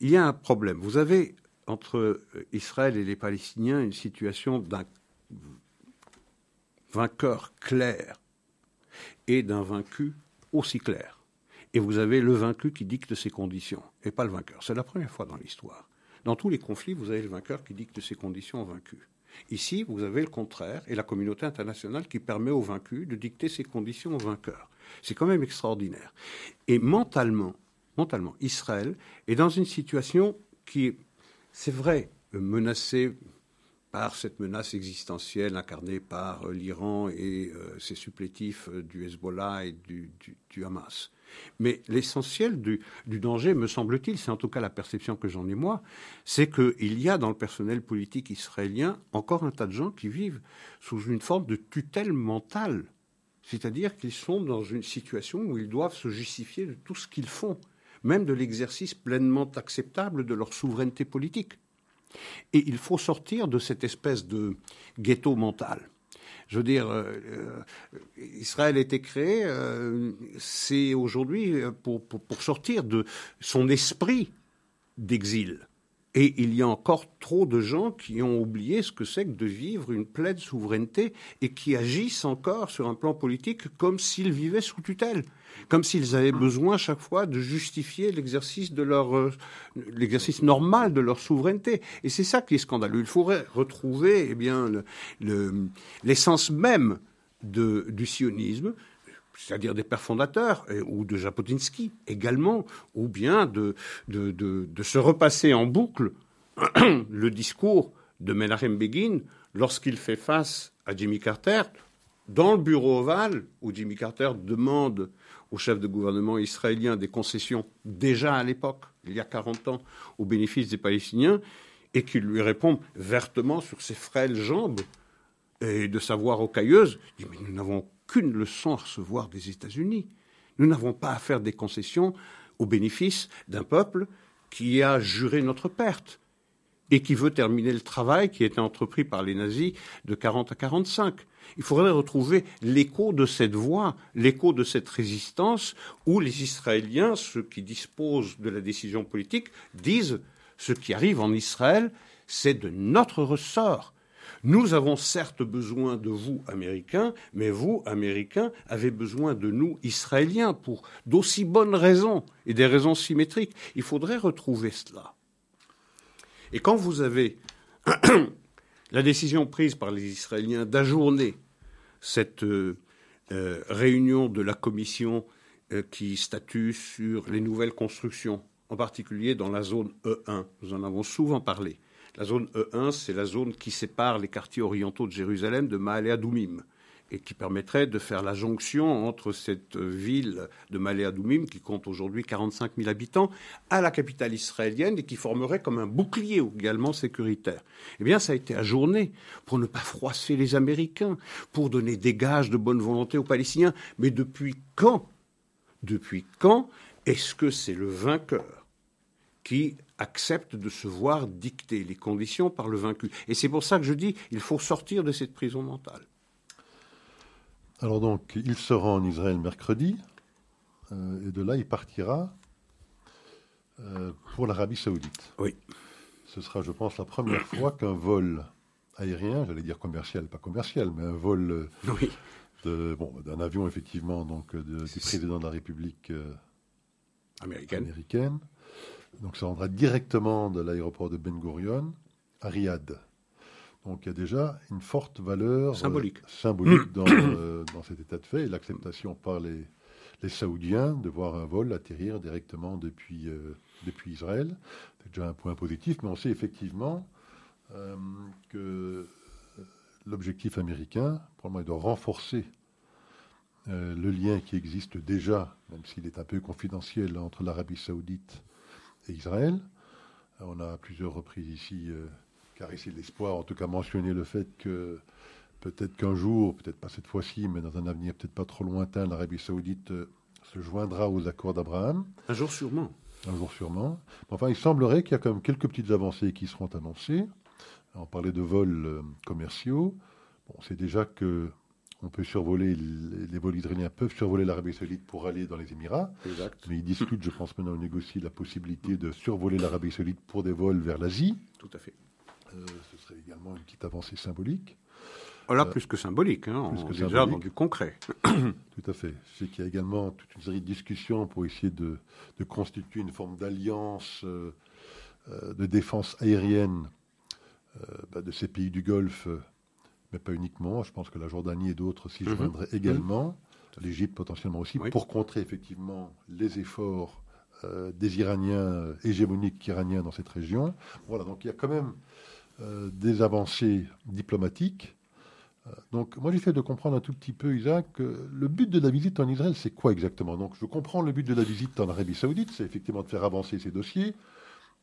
il y a un problème. Vous avez entre Israël et les Palestiniens une situation d'un vainqueur clair et d'un vaincu aussi clair. Et vous avez le vaincu qui dicte ses conditions, et pas le vainqueur. C'est la première fois dans l'histoire. Dans tous les conflits, vous avez le vainqueur qui dicte ses conditions au vaincu. Ici, vous avez le contraire, et la communauté internationale qui permet au vaincu de dicter ses conditions au vainqueur. C'est quand même extraordinaire. Et mentalement, mentalement, Israël est dans une situation qui est c'est vrai, menacé par cette menace existentielle incarnée par euh, l'Iran et euh, ses supplétifs euh, du Hezbollah et du, Hamas. Mais l'essentiel du, danger, me semble-t-il, c'est en tout cas la perception que j'en ai moi, c'est qu'il y a dans le personnel politique israélien encore un tas de gens qui vivent sous une forme de tutelle mentale. C'est-à-dire qu'ils sont dans une situation où ils doivent se justifier de tout ce qu'ils font même de l'exercice pleinement acceptable de leur souveraineté politique. Et il faut sortir de cette espèce de ghetto mental. Je veux dire, euh, euh, Israël a été créé, euh, c'est aujourd'hui pour, sortir de son esprit d'exil. Et il y a encore trop de gens qui ont oublié ce que c'est que de vivre une pleine souveraineté et qui agissent encore sur un plan politique comme s'ils vivaient sous tutelle comme s'ils avaient besoin chaque fois de justifier l'exercice euh, normal de leur souveraineté. Et c'est ça qui est scandaleux. Il faudrait retrouver eh bien l'essence même du sionisme, c'est-à-dire des pères fondateurs, ou de Japotinsky également, ou bien de, de, de, se repasser en boucle le discours de Menachem Begin lorsqu'il fait face à Jimmy Carter dans le bureau ovale, où Jimmy Carter demande au chef de gouvernement israélien des concessions déjà à l'époque, il y a 40 ans, au bénéfice des Palestiniens, et qu'il lui répond vertement sur ses frêles jambes et de sa voix rocailleuse, il dit, mais nous n'avons qu'une leçon à recevoir des États-Unis. Nous n'avons pas à faire des concessions au bénéfice d'un peuple qui a juré notre perte et qui veut terminer le travail qui était entrepris par les nazis de 40 à 45. Il faudrait retrouver l'écho de cette voix, l'écho de cette résistance, où les Israéliens, ceux qui disposent de la décision politique, disent ce qui arrive en Israël, c'est de notre ressort. Nous avons certes besoin de vous, Américains, mais vous, Américains, avez besoin de nous, Israéliens, pour d'aussi bonnes raisons et des raisons symétriques. Il faudrait retrouver cela. Et quand vous avez la décision prise par les Israéliens d'ajourner cette euh, euh, réunion de la commission euh, qui statue sur les nouvelles constructions, en particulier dans la zone E1. Nous en avons souvent parlé. La zone E1, c'est la zone qui sépare les quartiers orientaux de Jérusalem de Maale Adoumim. et qui permettrait de faire la jonction entre cette ville de Malé Adoumim, qui compte aujourd'hui 45 000 habitants, à la capitale israélienne et qui formerait comme un bouclier également sécuritaire. Eh bien, ça a été ajourné pour ne pas froisser les Américains, pour donner des gages de bonne volonté aux Palestiniens. Mais depuis quand Depuis quand est-ce que c'est le vainqueur? Qui accepte de se voir dicter les conditions par le vaincu Et c'est pour ça que je dis il faut sortir de cette prison mentale. Alors donc, il sera en Israël mercredi, euh, et de là, il partira euh, pour l'Arabie saoudite. Oui. Ce sera, je pense, la première fois qu'un vol aérien, j'allais dire commercial, pas commercial, mais un vol euh, bon, d'un avion, effectivement, donc du président de la République américaine. américaine. Donc ça rendra directement de l'aéroport de Ben Gurion à Riyad. Donc il y a déjà une forte valeur euh, symbolique, euh, dans, cet état de fait et l'acceptation par les, les, Saoudiens de voir un vol atterrir directement depuis, euh, depuis Israël. C'est déjà un point positif, mais on sait effectivement que l'objectif américain, pour moi, est de renforcer le lien qui existe déjà, même s'il est un peu confidentiel, entre l'Arabie saoudite et Israël. On a à plusieurs reprises ici car ici l'espoir, en tout cas mentionner le fait que peut-être qu'un jour, peut-être pas cette fois-ci, mais dans un avenir peut-être pas trop lointain, l'Arabie saoudite euh, se joindra aux accords d'Abraham. Un jour sûrement. Un jour sûrement. Enfin, il semblerait qu'il y a quand même quelques petites avancées qui seront annoncées. On parlait de vols euh, commerciaux. Bon, c'est déjà que on peut survoler, les vols israéliens peuvent survoler l'Arabie saoudite pour aller dans les Émirats. Exact. Mais ils discutent, je pense maintenant, on négocie la possibilité de survoler l'Arabie saoudite pour des vols vers l'Asie. Tout à fait. Euh, ce serait également une petite avancée symbolique. Là, euh, plus que symbolique, hein, on est déjà dans du concret. Tout à fait. Je sais qu'il y a également toute une série de discussions pour essayer de, constituer une forme d'alliance euh, de défense aérienne bah, de ces pays du Golfe, mais pas uniquement. Je pense que la Jordanie et d'autres s'y mhm. joindraient également, l'Égypte potentiellement aussi, pour contrer effectivement les efforts des Iraniens, hégémoniques iraniens dans cette région. Voilà, donc il y a quand même euh, des avancées diplomatiques. Euh, donc, moi, j'essaie de comprendre un tout petit peu, Isaac, le but de la visite en Israël, c'est quoi exactement? Donc, je comprends le but de la visite en Arabie Saoudite, c'est effectivement de faire avancer ces dossiers,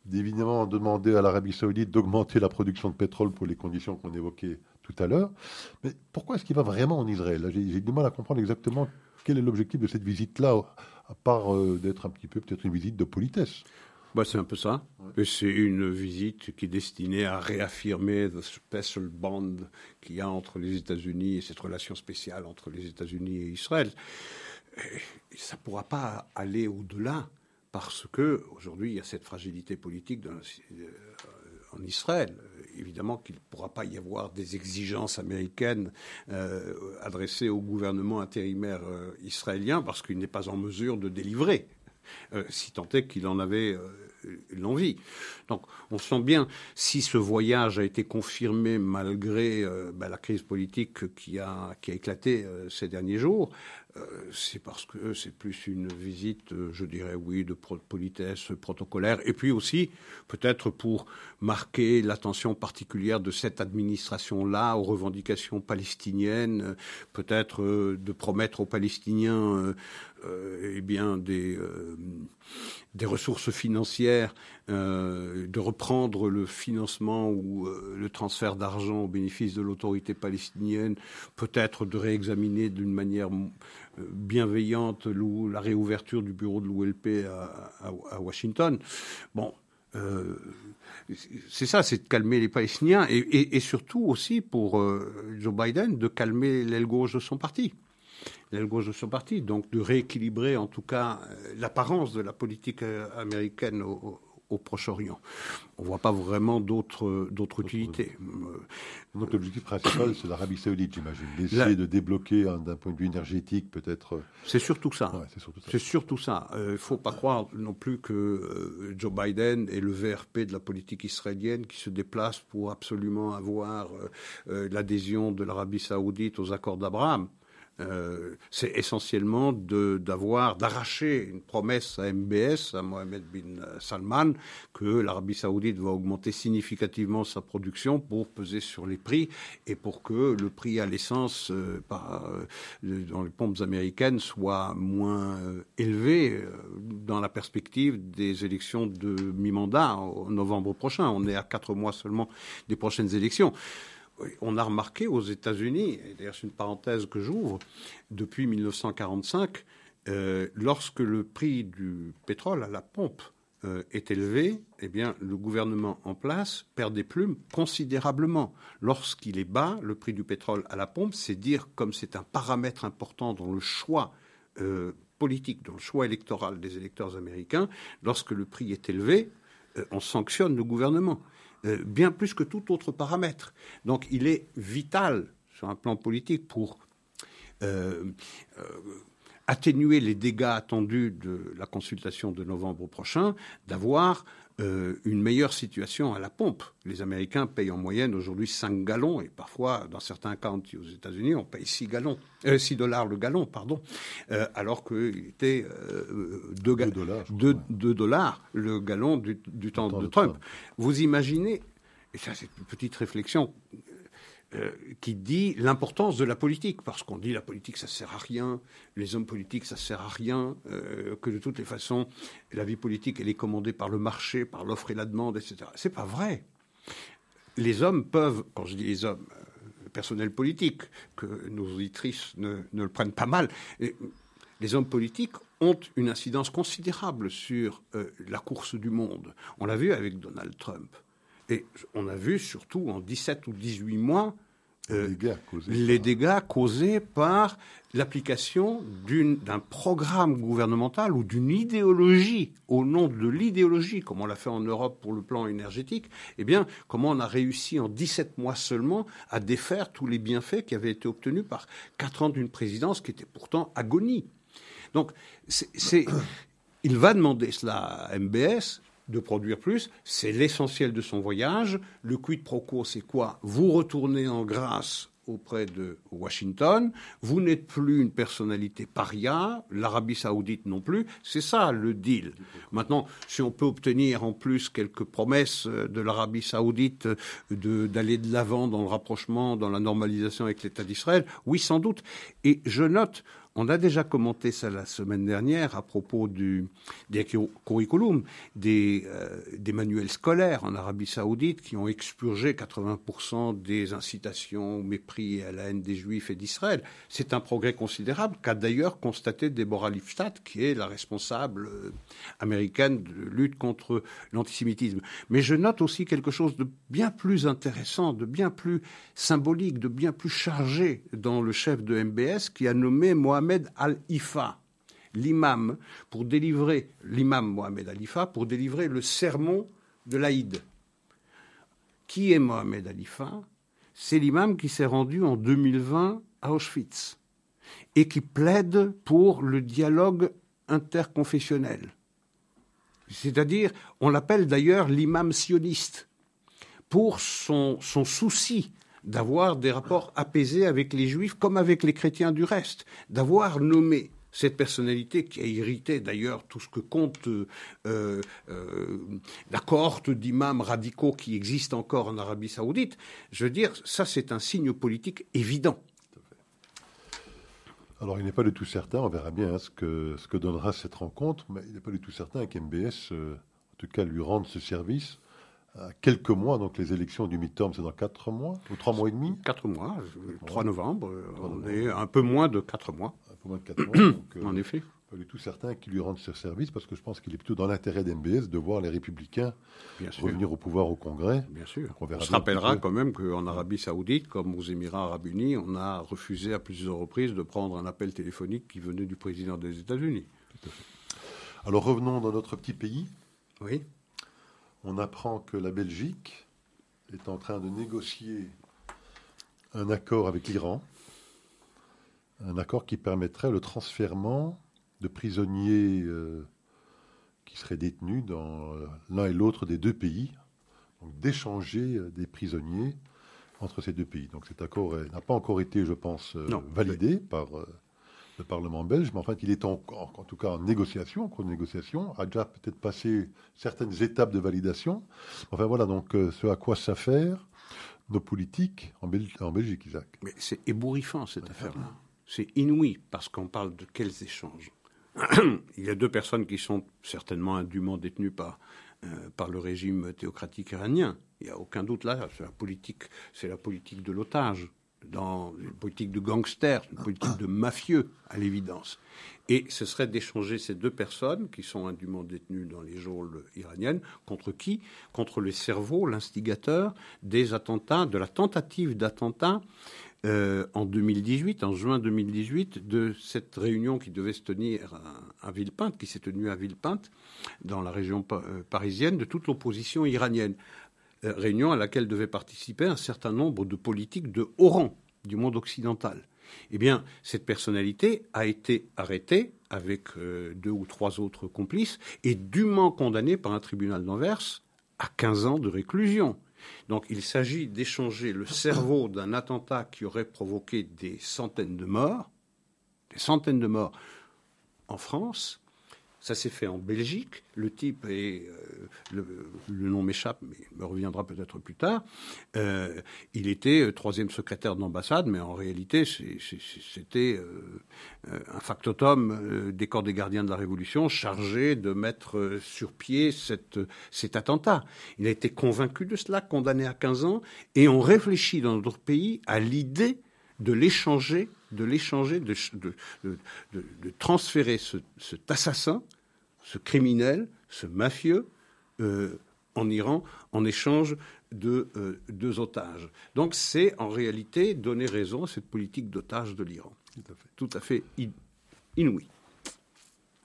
d'évidemment demander à l'Arabie Saoudite d'augmenter la production de pétrole pour les conditions qu'on évoquait tout à l'heure. Mais pourquoi est-ce qu'il va vraiment en Israël? J'ai du mal à comprendre exactement quel est l'objectif de cette visite-là, à part euh, d'être un petit peu peut-être une visite de politesse. Bah, c'est un peu ça. Et c'est une visite qui est destinée à réaffirmer le special bond qu'il y a entre les États-Unis et cette relation spéciale entre les États-Unis et Israël. Et ça ne pourra pas aller au-delà parce que aujourd'hui il y a cette fragilité politique euh, en Israël. Évidemment qu'il ne pourra pas y avoir des exigences américaines euh, adressées au gouvernement intérimaire euh, israélien parce qu'il n'est pas en mesure de délivrer euh, si tant est qu'il en avait l'envie. Donc on sent bien, si ce voyage a été confirmé malgré euh, bah, la crise politique qui a, qui a éclaté ces derniers jours, c'est parce que c'est plus une visite, je dirais oui, de politesse protocolaire, et puis aussi peut-être pour marquer l'attention particulière de cette administration-là aux revendications palestiniennes, peut-être de promettre aux Palestiniens euh, eh bien, des, euh, des ressources financières, euh, de reprendre le financement ou le transfert d'argent au bénéfice de l'autorité palestinienne, peut-être de réexaminer d'une manière bienveillante la réouverture du bureau de l'OLP à, à, Washington. Bon, c'est ça, c'est de calmer les Palestiniens et, et, surtout aussi pour Joe Biden de calmer l'aile gauche de son parti l'aile gauche de son parti, donc de rééquilibrer en tout cas euh, l'apparence de la politique euh, américaine au, Proche-Orient. On ne voit pas vraiment d'autres utilités. Euh, donc l'objectif principal, c'est l'Arabie saoudite, j'imagine. D'essayer de débloquer d'un point de vue énergétique, peut-être. C'est surtout ça. c'est surtout ça. Il ne faut pas croire non plus que Joe Biden est le VRP de la politique israélienne qui se déplace pour absolument avoir l'adhésion de l'Arabie saoudite aux accords d'Abraham. Euh, c'est essentiellement d'avoir, d'arracher une promesse à MBS, à Mohamed bin Salman, que l'Arabie saoudite va augmenter significativement sa production pour peser sur les prix et pour que le prix à l'essence euh, euh, dans les pompes américaines soit moins élevé dans la perspective des élections de mi-mandat en novembre prochain. On est à quatre mois seulement des prochaines élections on a remarqué aux États-Unis, et d'ailleurs c'est une parenthèse que j'ouvre, depuis 1945, euh, lorsque le prix du pétrole à la pompe euh, est élevé, eh bien, le gouvernement en place perd des plumes considérablement. Lorsqu'il est bas, le prix du pétrole à la pompe, c'est dire, comme c'est un paramètre important dans le choix euh, politique, dans le choix électoral des électeurs américains, lorsque le prix est élevé, on sanctionne le gouvernement. Euh, bien plus que tout autre paramètre. Donc il est vital sur un plan politique pour euh, euh, atténuer les dégâts attendus de la consultation de novembre prochain, d'avoir euh, une meilleure situation à la pompe. Les Américains payent en moyenne aujourd'hui 5 gallons et parfois, dans certains cas aux États-Unis, on paye 6 gallons, 6 dollars le gallon, pardon, alors qu'il était 2, dollars, 2, dollars, le gallon du, temps, de, Trump. Vous imaginez, et ça c'est une petite réflexion euh, qui dit l'importance de la politique, parce qu'on dit la politique ça sert à rien, les hommes politiques ça sert à rien, euh, que de toutes les façons la vie politique elle est commandée par le marché, par l'offre et la demande, etc. C'est pas vrai. Les hommes peuvent, quand je dis les hommes, euh, personnel politique, que nos auditrices ne, ne le prennent pas mal, les hommes politiques ont une incidence considérable sur la course du monde. On l'a vu avec Donald Trump. Et on a vu surtout en 17 ou 18 mois euh, les, dégâts causés, par l'application d'un programme gouvernemental ou d'une idéologie, au nom de l'idéologie, comme on l'a fait en Europe pour le plan énergétique, eh bien, comment on a réussi en 17 mois seulement à défaire tous les bienfaits qui avaient été obtenus par 4 ans d'une présidence qui était pourtant agonie. Donc, c'est, il va demander cela à MBS, de produire plus, c'est l'essentiel de son voyage. Le quid pro quo, c'est quoi? Vous retournez en grâce auprès de Washington, vous n'êtes plus une personnalité paria, l'Arabie saoudite non plus, c'est ça le deal. Maintenant, si on peut obtenir en plus quelques promesses de l'Arabie saoudite d'aller de l'avant dans le rapprochement, dans la normalisation avec l'État d'Israël, oui sans doute. Et je note, on a déjà commenté ça la semaine dernière à propos du, des curriculum, des, euh, des manuels scolaires en Arabie Saoudite qui ont expurgé 80% des incitations au mépris et à la haine des Juifs et d'Israël. C'est un progrès considérable qu'a d'ailleurs constaté Deborah Lipstadt, qui est la responsable euh, américaine de lutte contre l'antisémitisme. Mais je note aussi quelque chose de bien plus intéressant, de bien plus symbolique, de bien plus chargé dans le chef de MBS qui a nommé moi Mohamed Al-Ifa, l'imam, pour délivrer, l'imam Mohamed Al-Ifa, pour délivrer le sermon de l'Aïd. Qui est Mohamed Al-Ifa? C'est l'imam qui s'est rendu en 2020 à Auschwitz et qui plaide pour le dialogue interconfessionnel. C'est-à-dire, on l'appelle d'ailleurs l'imam sioniste, pour son, son souci d'avoir des rapports apaisés avec les juifs comme avec les chrétiens du reste, d'avoir nommé cette personnalité qui a irrité d'ailleurs tout ce que compte euh, euh, la cohorte d'imams radicaux qui existe encore en Arabie saoudite, je veux dire, ça c'est un signe politique évident. Alors il n'est pas du tout certain, on verra bien hein, ce, que, ce que donnera cette rencontre, mais il n'est pas du tout certain qu'MBS, euh, en tout cas, lui rende ce service quelques mois, donc les élections du midterm, c'est dans quatre mois ou trois mois et demi? Quatre mois, 3 novembre, on est un peu moins de quatre mois. Un peu moins de quatre mois. donc, en effet. Pas du tout certain qu'il lui rende ce service parce que je pense qu'il est plutôt dans l'intérêt d'MBS de voir les républicains revenir au pouvoir au Congrès. Bien sûr. On, se rappellera quand même qu'en Arabie Saoudite, comme aux Émirats Arabes Unis, on a refusé à plusieurs reprises de prendre un appel téléphonique qui venait du président des États-Unis. Alors revenons dans notre petit pays. Oui on apprend que la Belgique est en train de négocier un accord avec l'Iran, un accord qui permettrait le transfèrement de prisonniers euh, qui seraient détenus dans l'un et l'autre des deux pays, donc d'échanger euh, des prisonniers entre ces deux pays. Donc cet accord n'a pas encore été, je pense, validé par le Parlement belge, mais en fait, il est en, en, tout cas en négociation, en cours de négociation, a déjà peut-être passé certaines étapes de validation. Enfin voilà, donc ce à quoi s'affaire nos politiques en, en Belgique, Isaac. Mais c'est ébouriffant cette affaire-là. C'est inouï parce qu'on parle de quels échanges. Il y a deux personnes qui sont certainement indûment détenues par, euh, par le régime théocratique iranien. Il n'y a aucun doute là. C'est la politique, c'est la politique de l'otage, dans une politique de gangster, une politique de mafieux, à l'évidence. Et ce serait d'échanger ces deux personnes qui sont indûment détenues dans les geôles iraniennes contre qui? Contre le cerveau, l'instigateur des attentats, de la tentative d'attentat euh, en 2018, en juin 2018, de cette réunion qui devait se tenir à, Villepinte, qui s'est tenue à Villepinte, dans la région euh, parisienne, de toute l'opposition iranienne. Euh, réunion à laquelle devaient participer un certain nombre de politiques de haut rang du monde occidental. Eh bien, cette personnalité a été arrêtée avec deux ou trois autres complices et dûment condamnée par un tribunal d'Anvers à 15 ans de réclusion. Donc il s'agit d'échanger le cerveau d'un attentat qui aurait provoqué des centaines de morts, des centaines de morts en France, ça s'est fait en Belgique. Le type est, euh, le, nom m'échappe, mais me reviendra peut-être plus tard. Euh, il était euh, troisième secrétaire d'ambassade, mais en réalité, c'était un factotum des corps des gardiens de la Révolution chargé de mettre sur pied cet attentat. Il a été convaincu de cela, condamné à 15 ans, et on réfléchit dans notre pays à l'idée de l'échanger de l'échanger, de, de, transférer cet assassin, ce criminel, ce mafieux, euh, en Iran en échange de euh, deux otages. Donc c'est en réalité donner raison à cette politique d'otages de l'Iran. Tout à fait, inouï.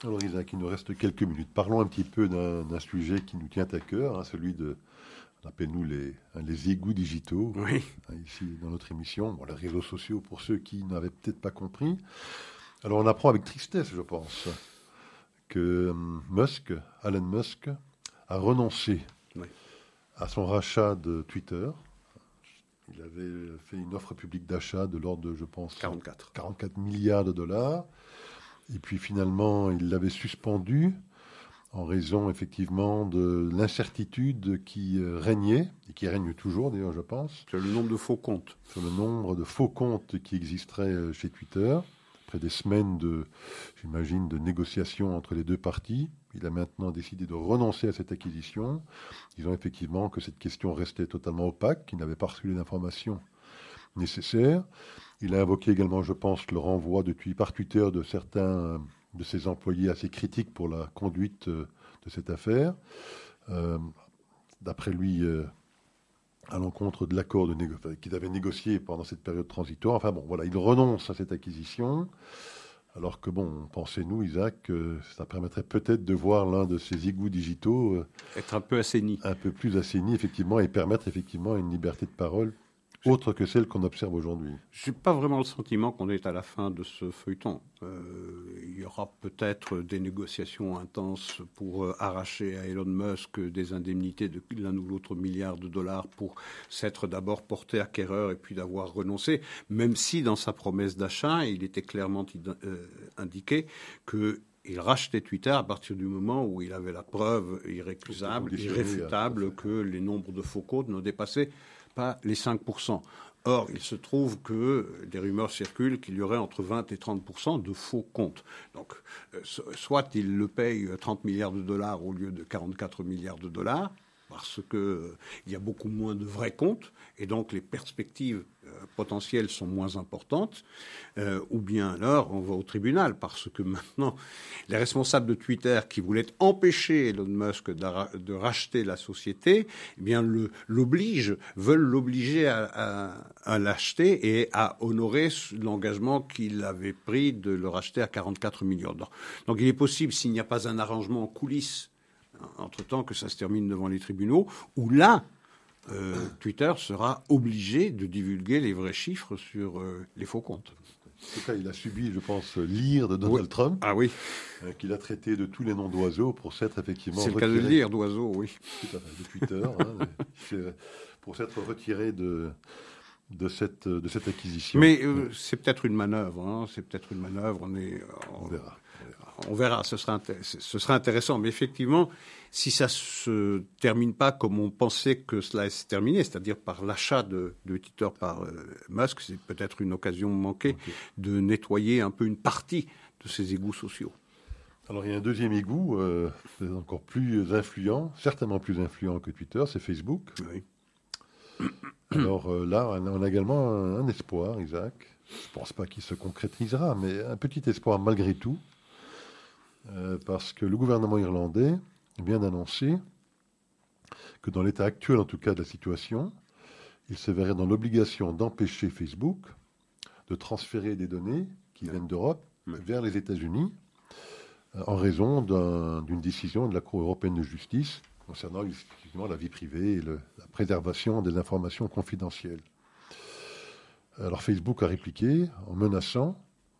Alors Isaac, il nous reste quelques minutes. Parlons un petit peu d'un sujet qui nous tient à cœur, hein, celui de appelle-nous les, hein, les égouts digitaux, oui. Hein, ici dans notre émission, bon, les réseaux sociaux pour ceux qui n'avaient peut-être pas compris. Alors on apprend avec tristesse, je pense, que hum, Musk, Elon Musk, a renoncé à son rachat de Twitter. Il avait fait une offre publique d'achat de l'ordre de, je pense, 44. 44 milliards de dollars. Et puis finalement, il l'avait suspendu en raison effectivement de l'incertitude qui euh, régnait, et qui règne toujours d'ailleurs je pense. Sur le nombre de faux comptes. Sur le nombre de faux comptes qui existeraient euh, chez Twitter. Après des semaines de, j'imagine, de négociations entre les deux parties, il a maintenant décidé de renoncer à cette acquisition, disant effectivement que cette question restait totalement opaque, qu'il n'avait pas reçu les informations nécessaires. Il a invoqué également, je pense, le renvoi de, par Twitter de certains de ses employés assez critiques pour la conduite euh, de cette affaire. Euh, d'après lui, euh, à l'encontre de l'accord qu'il avait négocié pendant cette période transitoire. Enfin bon, voilà, il renonce à cette acquisition. Alors que bon, pensez-nous, Isaac, que ça permettrait peut-être de voir l'un de ces égouts digitaux être un peu assaini, un peu plus assaini effectivement, et permettre effectivement une liberté de parole autre que celle qu'on observe aujourd'hui. Je n'ai pas vraiment le sentiment qu'on est à la fin de ce feuilleton. Euh, il y aura peut-être des négociations intenses pour euh, arracher à Elon Musk des indemnités de l'un ou l'autre milliard de dollars pour s'être d'abord porté acquéreur et puis d'avoir renoncé, même si dans sa promesse d'achat, il était clairement euh, indiqué que il rachetait Twitter à partir du moment où il avait la preuve irrécusable, irréfutable que les nombres de faux codes ne dépassaient pas les 5%. Or, il se trouve que des rumeurs circulent qu'il y aurait entre 20 et 30% de faux comptes. Donc, euh, soit il le paye 30 milliards de dollars au lieu de 44 milliards de dollars, parce qu'il y a beaucoup moins de vrais comptes, et donc les perspectives euh, potentielles sont moins importantes, euh, ou bien alors on va au tribunal, parce que maintenant, les responsables de Twitter qui voulaient empêcher Elon Musk de, racheter la société, eh bien l'obligent, veulent l'obliger à, à l'acheter et à honorer l'engagement qu'il avait pris de le racheter à 44 millions. Donc il est possible, s'il n'y a pas un arrangement en coulisses, entre-temps que ça se termine devant les tribunaux, où là, euh, Twitter sera obligé de divulguer les vrais chiffres sur euh, les faux comptes. En tout cas, il a subi, je pense, l'ire de Donald Trump. Ah oui. Euh, qu'il a traité de tous les noms d'oiseaux pour s'être effectivement. C'est le cas de lire d'oiseaux, oui. Tout à fait, de Twitter. Hein, pour s'être retiré de, de cette, de cette acquisition. Mais euh, c'est peut-être une manœuvre. Hein, c'est peut-être une manœuvre. On, est, on, verra. On verra. Ce sera, ce sera intéressant. Mais effectivement, si ça se termine pas comme on pensait que cela s'est terminé, c'est-à-dire par l'achat de, de, Twitter par euh, Musk, c'est peut-être une occasion manquée okay. de nettoyer un peu une partie de ces égouts sociaux. Alors il y a un deuxième égout, euh, encore plus influent, certainement plus influent que Twitter, c'est Facebook. Oui. Alors euh, là, on a également un, un espoir, Isaac. Je ne pense pas qu'il se concrétisera, mais un petit espoir malgré tout, euh, parce que le gouvernement irlandais vient d'annoncer que dans l'état actuel, en tout cas, de la situation, il se verrait dans l'obligation d'empêcher Facebook de transférer des données qui viennent d'Europe vers les États-Unis euh, en raison d'une décision de la Cour européenne de justice concernant la vie privée et le, la préservation des informations confidentielles. Alors Facebook a répliqué en menaçant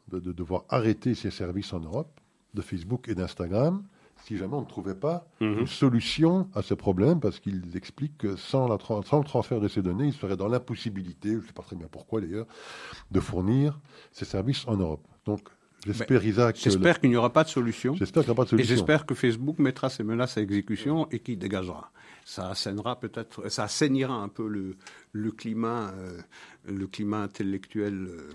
de, de devoir arrêter ses services en Europe, de Facebook et d'Instagram, si jamais on ne trouvait pas Mhm. une solution à ce problème, parce qu'ils expliquent que sans, la tra- sans le transfert de ces données, ils seraient dans l'impossibilité, je ne sais pas très bien pourquoi d'ailleurs, de fournir ces services en Europe. Donc j'espère, Isaac, le- J'espère qu'il n'y aura pas de solution. j'espère qu'il n'y a pas de Et solution. j'espère que Facebook mettra ses menaces à exécution et qu'il dégagera. Ça assainira peut-être, ça assainira un peu le, le climat, euh, le climat intellectuel, euh,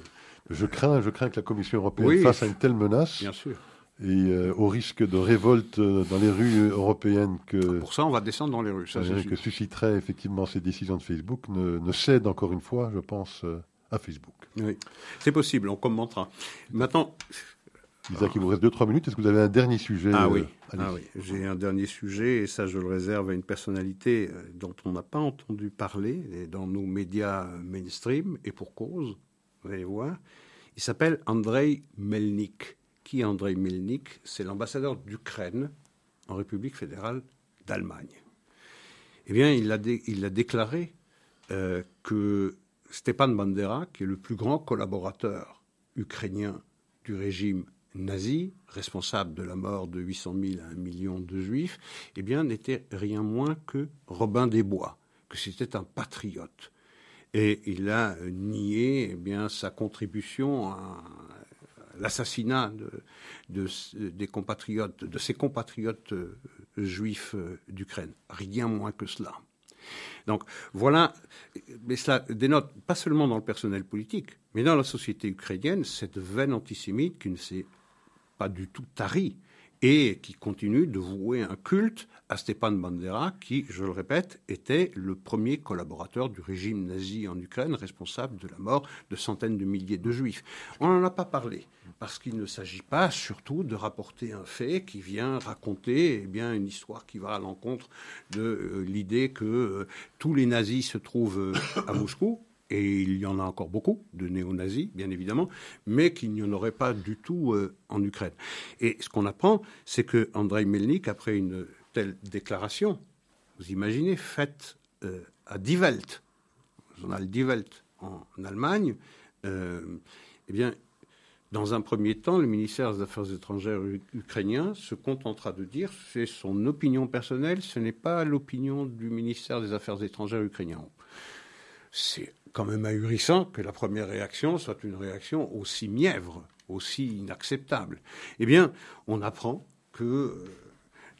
Je crains, je crains que la Commission européenne Oui. face à une telle menace bien sûr. Et euh, au risque de révolte euh, dans les rues européennes que, Pour ça, on va descendre dans les rues. Ça, c'est euh, que susciteraient effectivement ces décisions de Facebook ne, ne cèdent encore une fois, je pense, à Facebook. Oui. C'est possible, on commentera. Maintenant, Isaac, il vous reste 2-3 minutes. Est-ce que vous avez un dernier sujet ah oui, ah oui. j'ai un dernier sujet et ça, je le réserve à une personnalité dont on n'a pas entendu parler dans nos médias mainstream et pour cause. Vous allez voir. Il s'appelle Andrei Melnik. Qui est Andrei Melnik C'est l'ambassadeur d'Ukraine en République fédérale d'Allemagne. Eh bien, il a, déclaré euh, que Stepan Bandera, qui est le plus grand collaborateur ukrainien du régime nazi, responsable de la mort de 800 000 à 1 million de juifs, eh bien, n'était rien moins que Robin des Bois, que c'était un patriote. Et il a nié eh bien, sa contribution à l'assassinat de, de- des compatriotes, de ses compatriotes euh, juifs euh, d'Ukraine. Rien moins que cela. Donc voilà, mais cela dénote pas seulement dans le personnel politique, mais dans la société ukrainienne, cette veine antisémite qui ne s'est pas du tout tarie et qui continue de vouer un culte à Stepan Bandera, qui, je le répète, était le premier collaborateur du régime nazi en Ukraine, responsable de la mort de centaines de milliers de juifs. On n'en a pas parlé, parce qu'il ne s'agit pas surtout de rapporter un fait qui vient raconter eh bien, une histoire qui va à l'encontre de euh, l'idée que euh, tous les nazis se trouvent euh, à Moscou, et il y en a encore beaucoup de néo-nazis, bien évidemment, mais qu'il n'y en aurait pas du tout en Ukraine. Et ce qu'on apprend, c'est que Andrei Melnik, après une telle déclaration, vous imaginez, faite euh, à Die Welt, le journal Die Welt en Allemagne, euh, eh bien, dans un premier temps, le ministère des Affaires étrangères ukrainien se contentera de dire c'est son opinion personnelle, ce n'est pas l'opinion du ministère des Affaires étrangères ukrainien. C'est quand même ahurissant que la première réaction soit une réaction aussi mièvre, aussi inacceptable. Eh bien, on apprend que euh,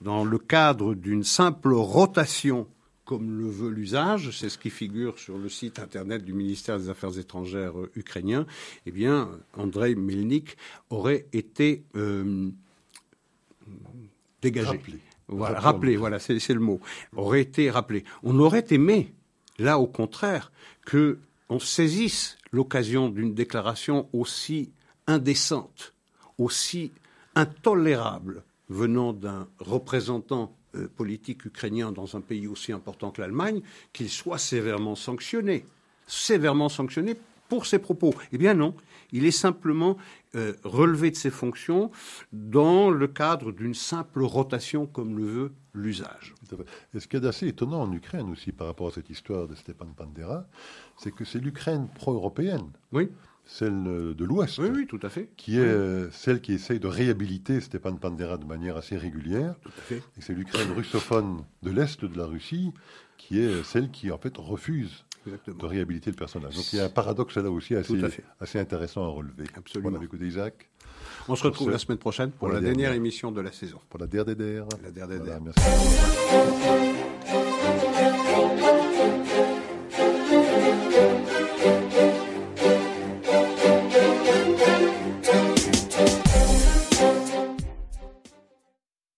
dans le cadre d'une simple rotation comme le veut l'usage, c'est ce qui figure sur le site internet du ministère des Affaires étrangères euh, ukrainien, eh bien, Andrei Melnik aurait été euh, dégagé. Rappelé. Voilà, rappelé, voilà, c'est c'est le mot. Aurait été rappelé. On aurait aimé, là au contraire, que on saisisse l'occasion d'une déclaration aussi indécente, aussi intolérable venant d'un représentant euh, politique ukrainien dans un pays aussi important que l'Allemagne, qu'il soit sévèrement sanctionné, sévèrement sanctionné pour ses propos. Eh bien non, il est simplement euh, relevé de ses fonctions dans le cadre d'une simple rotation comme le veut l'usage. Et ce qui est d'assez étonnant en Ukraine aussi par rapport à cette histoire de Stepan Bandera, c'est que c'est l'Ukraine pro-européenne, Oui, celle euh, de l'Ouest. Qui est euh, celle qui essaye de réhabiliter Stéphane Pandera de manière assez régulière. Et c'est l'Ukraine russophone de l'Est de la Russie qui est euh, celle qui, en fait, refuse de réhabiliter le personnage. Donc il y a un paradoxe là aussi assez, intéressant à relever. Absolument. Voilà, écoutez, Isaac. On se retrouve la semaine prochaine pour, la, dernière, émission de la saison. Pour la DRDDR. La DRDDR. Voilà, merci.